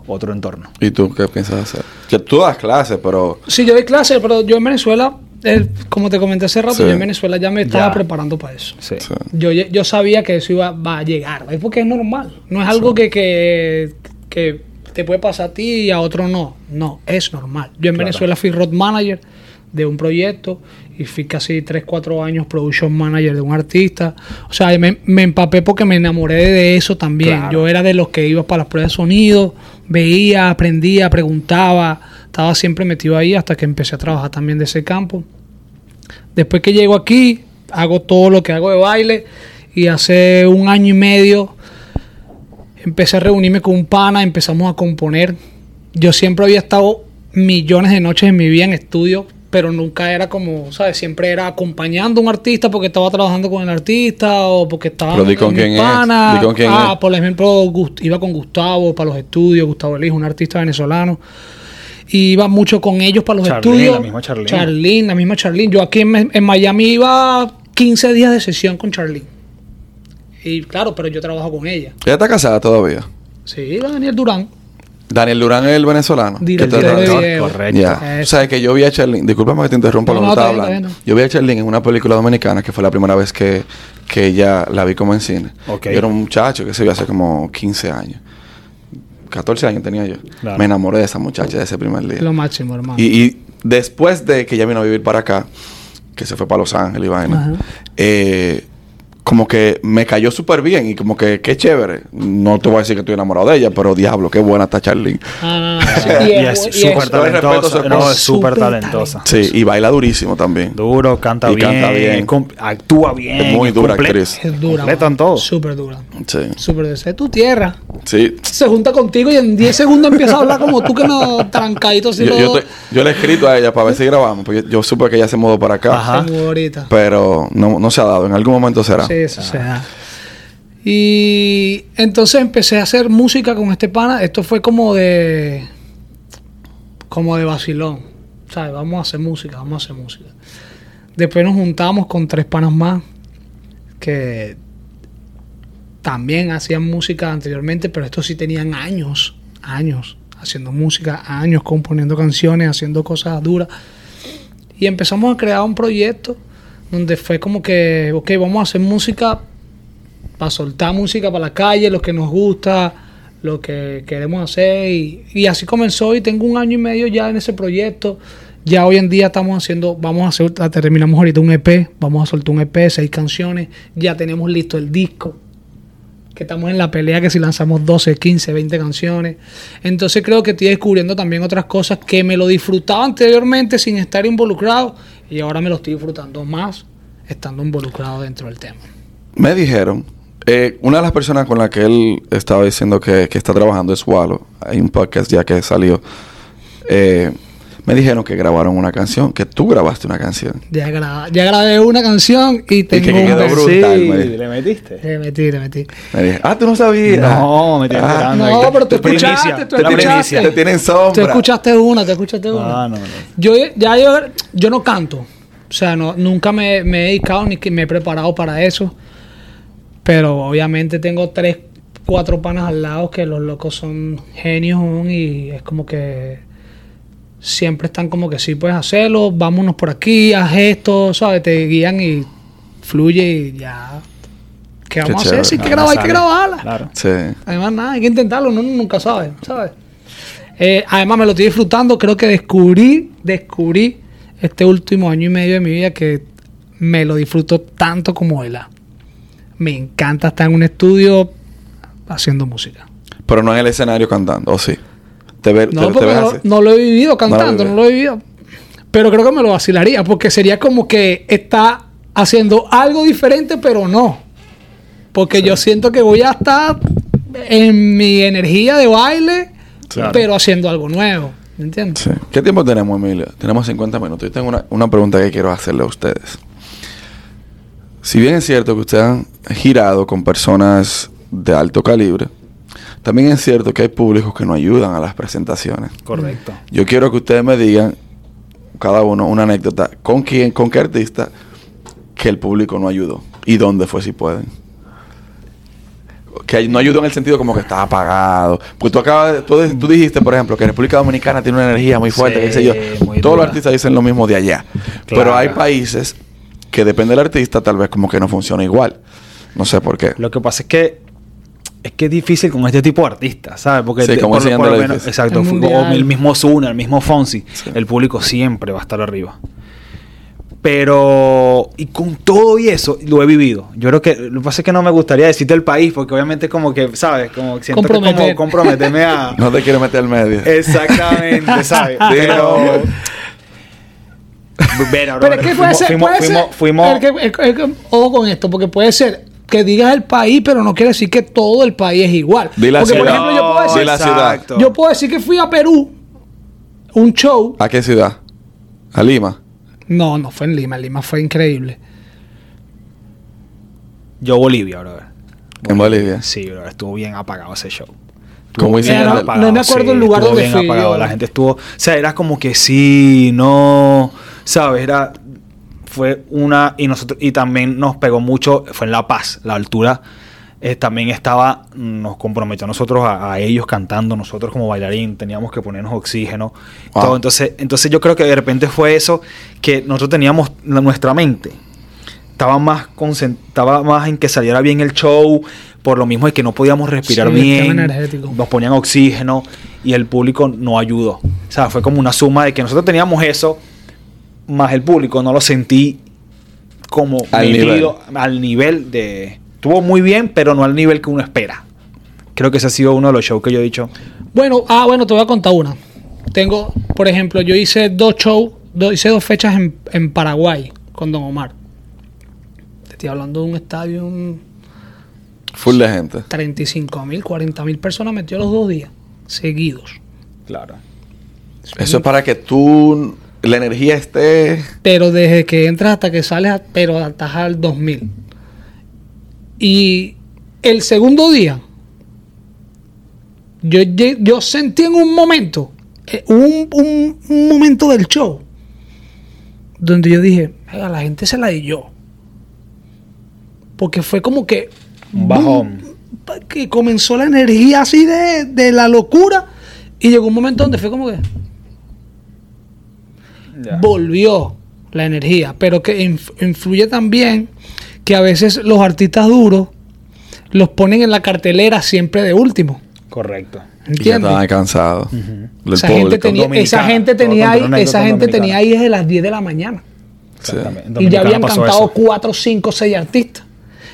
otro entorno. ¿Y tú qué piensas hacer? Que tú das clases, pero Sí, yo doy clases, pero yo en Venezuela, eh, como te comenté hace rato, Sí. yo en Venezuela ya me estaba Ya. preparando para eso. Sí. sí. Yo, yo sabía que eso iba va a llegar, es porque es normal. No es algo que, que, que te puede pasar a ti y a otro no. No, es normal. Yo en Claro. Venezuela fui road manager de un proyecto y fui casi 3, 4 años production manager de un artista. O sea, me, me empapé porque me enamoré de eso también. Claro. Yo era de los que iba para las pruebas de sonido, veía, aprendía, preguntaba. Estaba siempre metido ahí hasta que empecé a trabajar también de ese campo. Después que llego aquí, hago todo lo que hago de baile y hace un año y medio empecé a reunirme con un pana, empezamos a componer. Yo siempre había estado millones de noches en mi vida en estudio, pero nunca era como, ¿sabes? Siempre era acompañando a un artista porque estaba trabajando con el artista o porque estaba Pero di con quién es, pana. di con quién ah, es. por ejemplo, Gust- iba con Gustavo para los estudios, Gustavo Elige, un artista venezolano. Y iba mucho con ellos para los Charlene, estudios. la misma Charlene. Charlene, la misma Charlene. Yo aquí en, en Miami iba 15 días de sesión con Charlene. Y claro, pero yo trabajo con ella. ella está casada todavía. Sí, la Daniel Durán. Daniel Durán es el venezolano. Director ¿Qué te de video. correcto. Eso. O sea, que yo vi a Charlene, discúlpame que te interrumpa No, lo que no, estaba hablando. Yo vi a Charlene en una película dominicana que fue la primera vez que, que ya la vi como en cine. Ok. Yo era un muchacho que se vio hace como 15 años. 14 años tenía yo. Claro. Me enamoré de esa muchacha de ese primer día. Lo máximo, hermano. Y, y después de que ella vino a vivir para acá, que se fue para Los Ángeles y vaina, eh, como que me cayó súper bien y como que qué chévere. No te voy a decir que estoy enamorado de ella, pero diablo, qué buena está Charlene. Ah, no, no, sí, [LAUGHS] Y, es súper talentosa. No, es súper talentosa. Sí, y baila durísimo también. Duro, canta Y bien, canta bien. actúa bien. Es muy dura actriz. Es dura. Completa en mano. todo. Súper dura. Sí. Súper dura. Es tu tierra. Sí. Se junta contigo y en 10 segundos empieza a hablar como tú que no trancadito así Yo, yo, te- yo le he escrito a ella para ver si grabamos, porque yo, yo supe que ella se mudó para acá. Ajá. Pero no, no se ha dado. En algún momento será. Se da. Y entonces empecé a hacer música con este pana. Esto fue como de. como de vacilón. ¿Sabes? Vamos a hacer música, vamos a hacer música. Después nos juntamos con tres panas más que también hacían música anteriormente, pero estos sí tenían años, años haciendo música, años componiendo canciones, haciendo cosas duras. Y empezamos a crear un proyecto donde fue como que, ok, vamos a hacer música para soltar música para la calle, lo que nos gusta, lo que queremos hacer. Y, y así comenzó y tengo un año y medio ya en ese proyecto. Ya hoy en día estamos haciendo, vamos a hacer, terminamos ahorita un EP, vamos a soltar un EP, seis canciones, ya tenemos listo el disco, estamos en la pelea que si lanzamos 12, 15, 20 canciones. Entonces creo que estoy descubriendo también otras cosas que me lo disfrutaba anteriormente sin estar involucrado y ahora me lo estoy disfrutando más estando involucrado dentro del tema. Me dijeron, eh, una de las personas con la que él estaba diciendo que, que está trabajando es Wallo. Hay un podcast ya que salió. Eh, me dijeron que grabaron una canción, que tú grabaste una canción. Ya, gra- ya grabé una canción y tengo que un quedó verso. brutal, me dijo. ¿le metiste? Le metí, le metí. Me dije, ah, tú no sabías. No, me estoy Ah. No, pero tú escuchaste, tú escuchaste. Te tienen sombra. Tú escuchaste una, te escuchaste una. Ah, no, no. Yo ya yo, yo no canto. O sea, no, nunca me, me he dedicado ni que me he preparado para eso. Pero obviamente tengo tres, cuatro panas al lado que los locos son genios aún y es como que siempre están como que sí puedes hacerlo, vámonos por aquí, haz esto, ¿sabes? Te guían y fluye y ya. ¿Qué vamos a hacer? Si hay que No, grabar, hay que grabarla. Claro. Sí. Además, nada, hay que intentarlo, uno nunca sabe, ¿sabes? Eh, además, me lo estoy disfrutando. Creo que descubrí, descubrí este último año y medio de mi vida que me lo disfruto tanto como él. Me encanta estar en un estudio haciendo música. Pero no en el escenario cantando, ¿o sí? ¿Te, ve- No, te- porque no, lo he vivido cantando, no lo he vivido. Pero creo que me lo vacilaría, porque sería como que está haciendo algo diferente, pero no. Porque yo siento que voy a estar en mi energía de baile, Claro. pero haciendo algo nuevo. ¿Me entiendes? Sí. ¿Qué tiempo tenemos, Emilio? Tenemos 50 minutos. Yo tengo una, una pregunta que quiero hacerle a ustedes. Si bien es cierto que ustedes han girado con personas de alto calibre, también es cierto que hay públicos que no ayudan a las presentaciones. Correcto. Yo quiero que ustedes me digan, cada uno, una anécdota, con quién, con qué artista que el público no ayudó y dónde fue si pueden. Que no ayudó en el sentido como que estaba apagado. Porque tú acabas de- tú, de- tú dijiste, por ejemplo, que República Dominicana tiene una energía muy fuerte, Sí, qué sé yo. Todos los artistas dicen lo mismo de allá. Pero hay países que depende del artista, tal vez como que no funciona igual. No sé por qué. Lo que pasa es que es que es difícil con este tipo de artistas, ¿sabes? Porque Sí, de- como por, por lo menos, exacto, El o el mismo Zuna, el mismo Fonsi, Sí. el público siempre va a estar arriba. Pero, y con todo y eso, lo he vivido. Yo creo que lo que pasa es que no me gustaría decirte el país, porque obviamente, como que, ¿sabes? Como que siento que como Comprometer. comprometerme a. [LAUGHS] No te quiero meter al medio. Exactamente, [LAUGHS] ¿sabes? Pero. Pero brother, es que puede fuimos- ser, fuimos- puede fuimos- ser- fuimos- que- es que- ojo con esto, porque puede ser que digas el país, pero no quiere decir que todo el país es igual. Porque, por ciudad. ejemplo, yo puedo decir, la ciudad. Exacto. yo puedo decir que fui a Perú, un show. ¿A qué ciudad? ¿A Lima? No, no fue en Lima, Lima fue increíble. Yo Bolivia, brother. En Bolivia. Sí, brother, estuvo bien apagado ese show. Como bien no- no me acuerdo el lugar estuvo donde bien fui apagado. yo. La gente estuvo, o sea, era como que sí, no, sabes, era fue una y nosotros y también nos pegó mucho fue en La Paz, la altura eh, también estaba, nos comprometió a nosotros, a, a ellos cantando, nosotros como bailarín, teníamos que ponernos oxígeno. Wow. Todo. Entonces, entonces yo creo que de repente fue eso que nosotros teníamos la- nuestra mente. Estaba más, estaba más en que saliera bien el show, por lo mismo de que no podíamos respirar Sí, bien. energético. Nos ponían oxígeno y el público no ayudó. O sea, fue como una suma de que nosotros teníamos eso, más el público no lo sentí como Al metido al nivel de... Estuvo muy bien, pero no al nivel que uno espera. Creo que ese ha sido uno de los shows que yo he dicho. Bueno, ah, bueno, te voy a contar una. Tengo, por ejemplo, yo hice dos shows, do- hice dos fechas en, en Paraguay con Don Omar. Te estoy hablando de un estadio, un Full de gente. 35 mil, 40 mil personas metió los dos días seguidos. Claro. Eso es para que tú, la energía esté... Pero desde que entras hasta que sales, a- pero hasta al 2000. Y el segundo día, yo, yo sentí en un momento, eh, un, un- un momento del show, donde yo dije, "Venga, la gente se la di yo. Porque fue como que... Un bajón. Que comenzó la energía así de, de la locura. Y llegó un momento donde fue como que volvió la energía, pero que inf- influye también que a veces los artistas duros los ponen en la cartelera siempre de último. Correcto. Y ya ¿Entiendes? estaban cansados. Esa gente, tenía, esa gente tenía ahí, esa gente tenía ahí desde las 10 de la mañana. Sí. Y ya habían cantado eso. 4, 5, 6 artistas.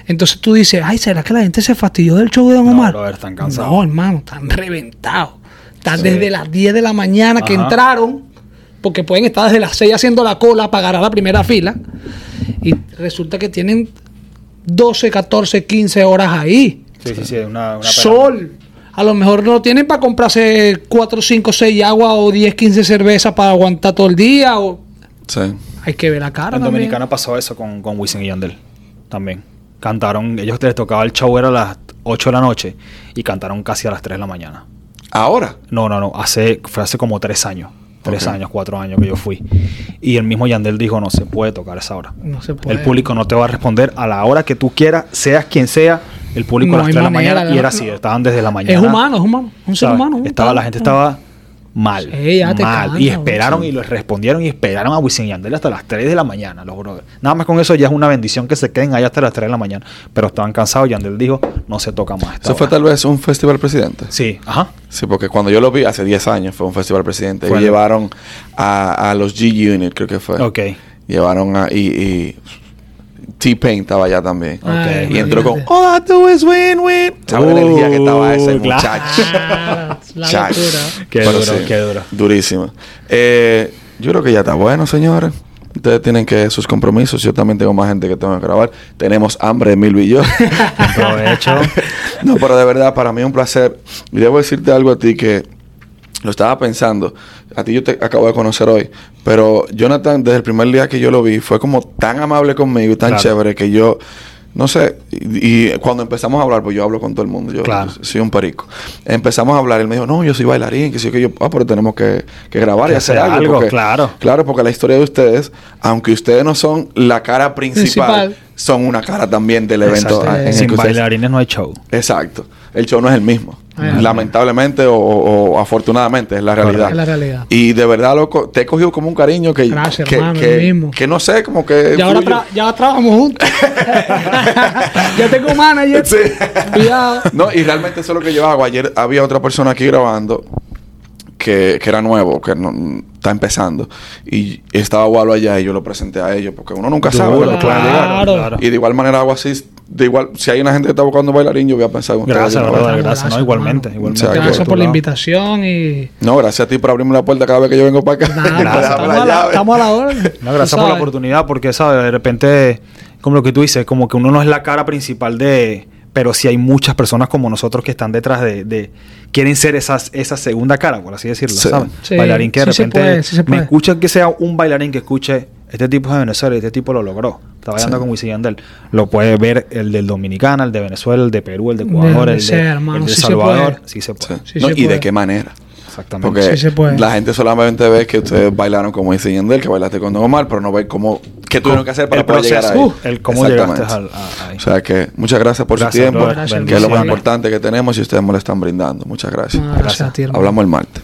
Entonces tú dices, ay, ¿será que la gente se fastidió del show de Don No, Omar? brother, están cansados. No, hermano, están reventados. Están Sí. desde las 10 de la mañana que entraron, porque pueden estar desde las 6 haciendo la cola para agarrar la primera fila. Y resulta que tienen 12, 14, 15 horas ahí. Sí, sí, sí. Una, una Sol. A lo mejor no tienen para comprarse 4, 5, 6 agua o 10, 15 cervezas para aguantar todo el día. O... Sí. Hay que ver la cara. En también. Dominicana pasó eso con, con Wisin y Yandel. También. Cantaron, ellos les tocaba el show, era a las 8 de la noche y cantaron casi a las 3 de la mañana. Ahora. No, no, no, hace, fue hace como 3 años. 3 Ok. años, 4 años que yo fui. Y el mismo Yandel dijo, no se puede tocar esa hora. No se puede. El público no te va a responder a la hora que tú quieras, seas quien sea. El público No a las hay 3 de la mañana y era así, estaban desde la mañana. Es humano, es humano. Un ser ¿sabes? humano. un Estaba, la gente estaba mal. Sí, ya te mal. y esperaron sí. y les respondieron y esperaron a Wisin y Yandel hasta las 3 de la mañana, los brothers. Nada más con eso ya es una bendición que se queden allá hasta las 3 de la mañana. Pero estaban cansados y Yandel dijo, no se toca más. Eso fue hora". tal vez un festival presidente. Sí, ajá. Sí, porque cuando yo lo vi hace 10 años fue un festival presidente. Fue y el- llevaron a, a los G Unit, creo que fue. Ok. Llevaron a. Y, y T-Pain estaba allá también. Y entró con. All I do is win, win. ¿Sabes la energía que estaba ese Uh, muchacho? [LAUGHS] Qué duro, sí, qué duro. Durísimo. Eh, yo creo que ya está bueno, señores. Ustedes tienen que sus compromisos. Yo también tengo más gente que tengo que grabar. Tenemos hambre de mil y yo. Provecho. no, pero de verdad, para mí es un placer. Y debo decirte algo a ti que lo estaba pensando. A ti yo te acabo de conocer hoy. Pero Jonathan, desde el primer día que yo lo vi, fue como tan amable conmigo y tan Claro. chévere que yo. No sé, y, y cuando empezamos a hablar, pues yo hablo con todo el mundo, yo Claro. soy un perico. Empezamos a hablar, él me dijo, no, yo soy bailarín, que sí, que yo, ah, pero tenemos que, que grabar y Que hacer hacer algo. algo, porque- claro. Claro, porque la historia de ustedes, aunque ustedes no son la cara principal, Principal. Son una cara también del evento en Sin bailarines no hay show. Exacto. El show no es el mismo. Ah, Lamentablemente o, o afortunadamente es la realidad. Es la realidad. Y de verdad, loco, te he cogido como un cariño que, Gracias, que, hermano, que, lo mismo. que no sé, como que... Ya ahora, tra- ya trabajamos juntos. [LAUGHS] [LAUGHS] ya tengo manager. Sí. Cuidado. No, y realmente eso es lo que yo hago. Ayer había otra persona aquí grabando que, que era nuevo, que no, está empezando. Y estaba Walo allá y yo lo presenté a ellos, porque uno nunca sabe lo que claro. llegar. claro. Y de igual manera hago así. De igual, si hay una gente que está buscando bailarín, yo voy a pensar en ustedes Gracias, Gracias, gracias. No, igualmente, igualmente. O sea, que- Gracias por la invitación y. No, gracias a ti por abrirme la puerta cada vez que yo vengo para acá. [LAUGHS] Gracias. estamos, a la, llave. estamos a la hora. No, gracias por la oportunidad, porque, ¿sabes? De repente, como lo que tú dices, como que uno no es la cara principal de... Pero sí hay muchas personas como nosotros que están detrás de... de- quieren ser esas, esa segunda cara, por así decirlo, Sí. ¿sabes? Sí, bailarín que de sí se repente... puede, sí se me escucha que sea un bailarín que escuche... Este tipo es de Venezuela y este tipo lo logró. Está bailando Sí. con Wisin y Yandel. Lo puede ver el del Dominicana, el de Venezuela, el de Perú, el de Ecuador, el de, sea, hermano, el de sí se Salvador. Sí se Sí. puede. Sí No, se ¿Y de qué manera? Exactamente. Porque Sí se puede. la gente solamente ve que ustedes bailaron como dice Yandel, que bailaste con Don Omar, pero no ve cómo qué tuvieron que hacer para el poder llegar ahí. uh, el cómo llegaste al- a- ahí. O sea que muchas gracias por Gracias, su tiempo. Gracias, que es lo más importante que tenemos y ustedes me lo están brindando. Muchas gracias. Ah, gracias a ti, hermano. Hablamos el martes.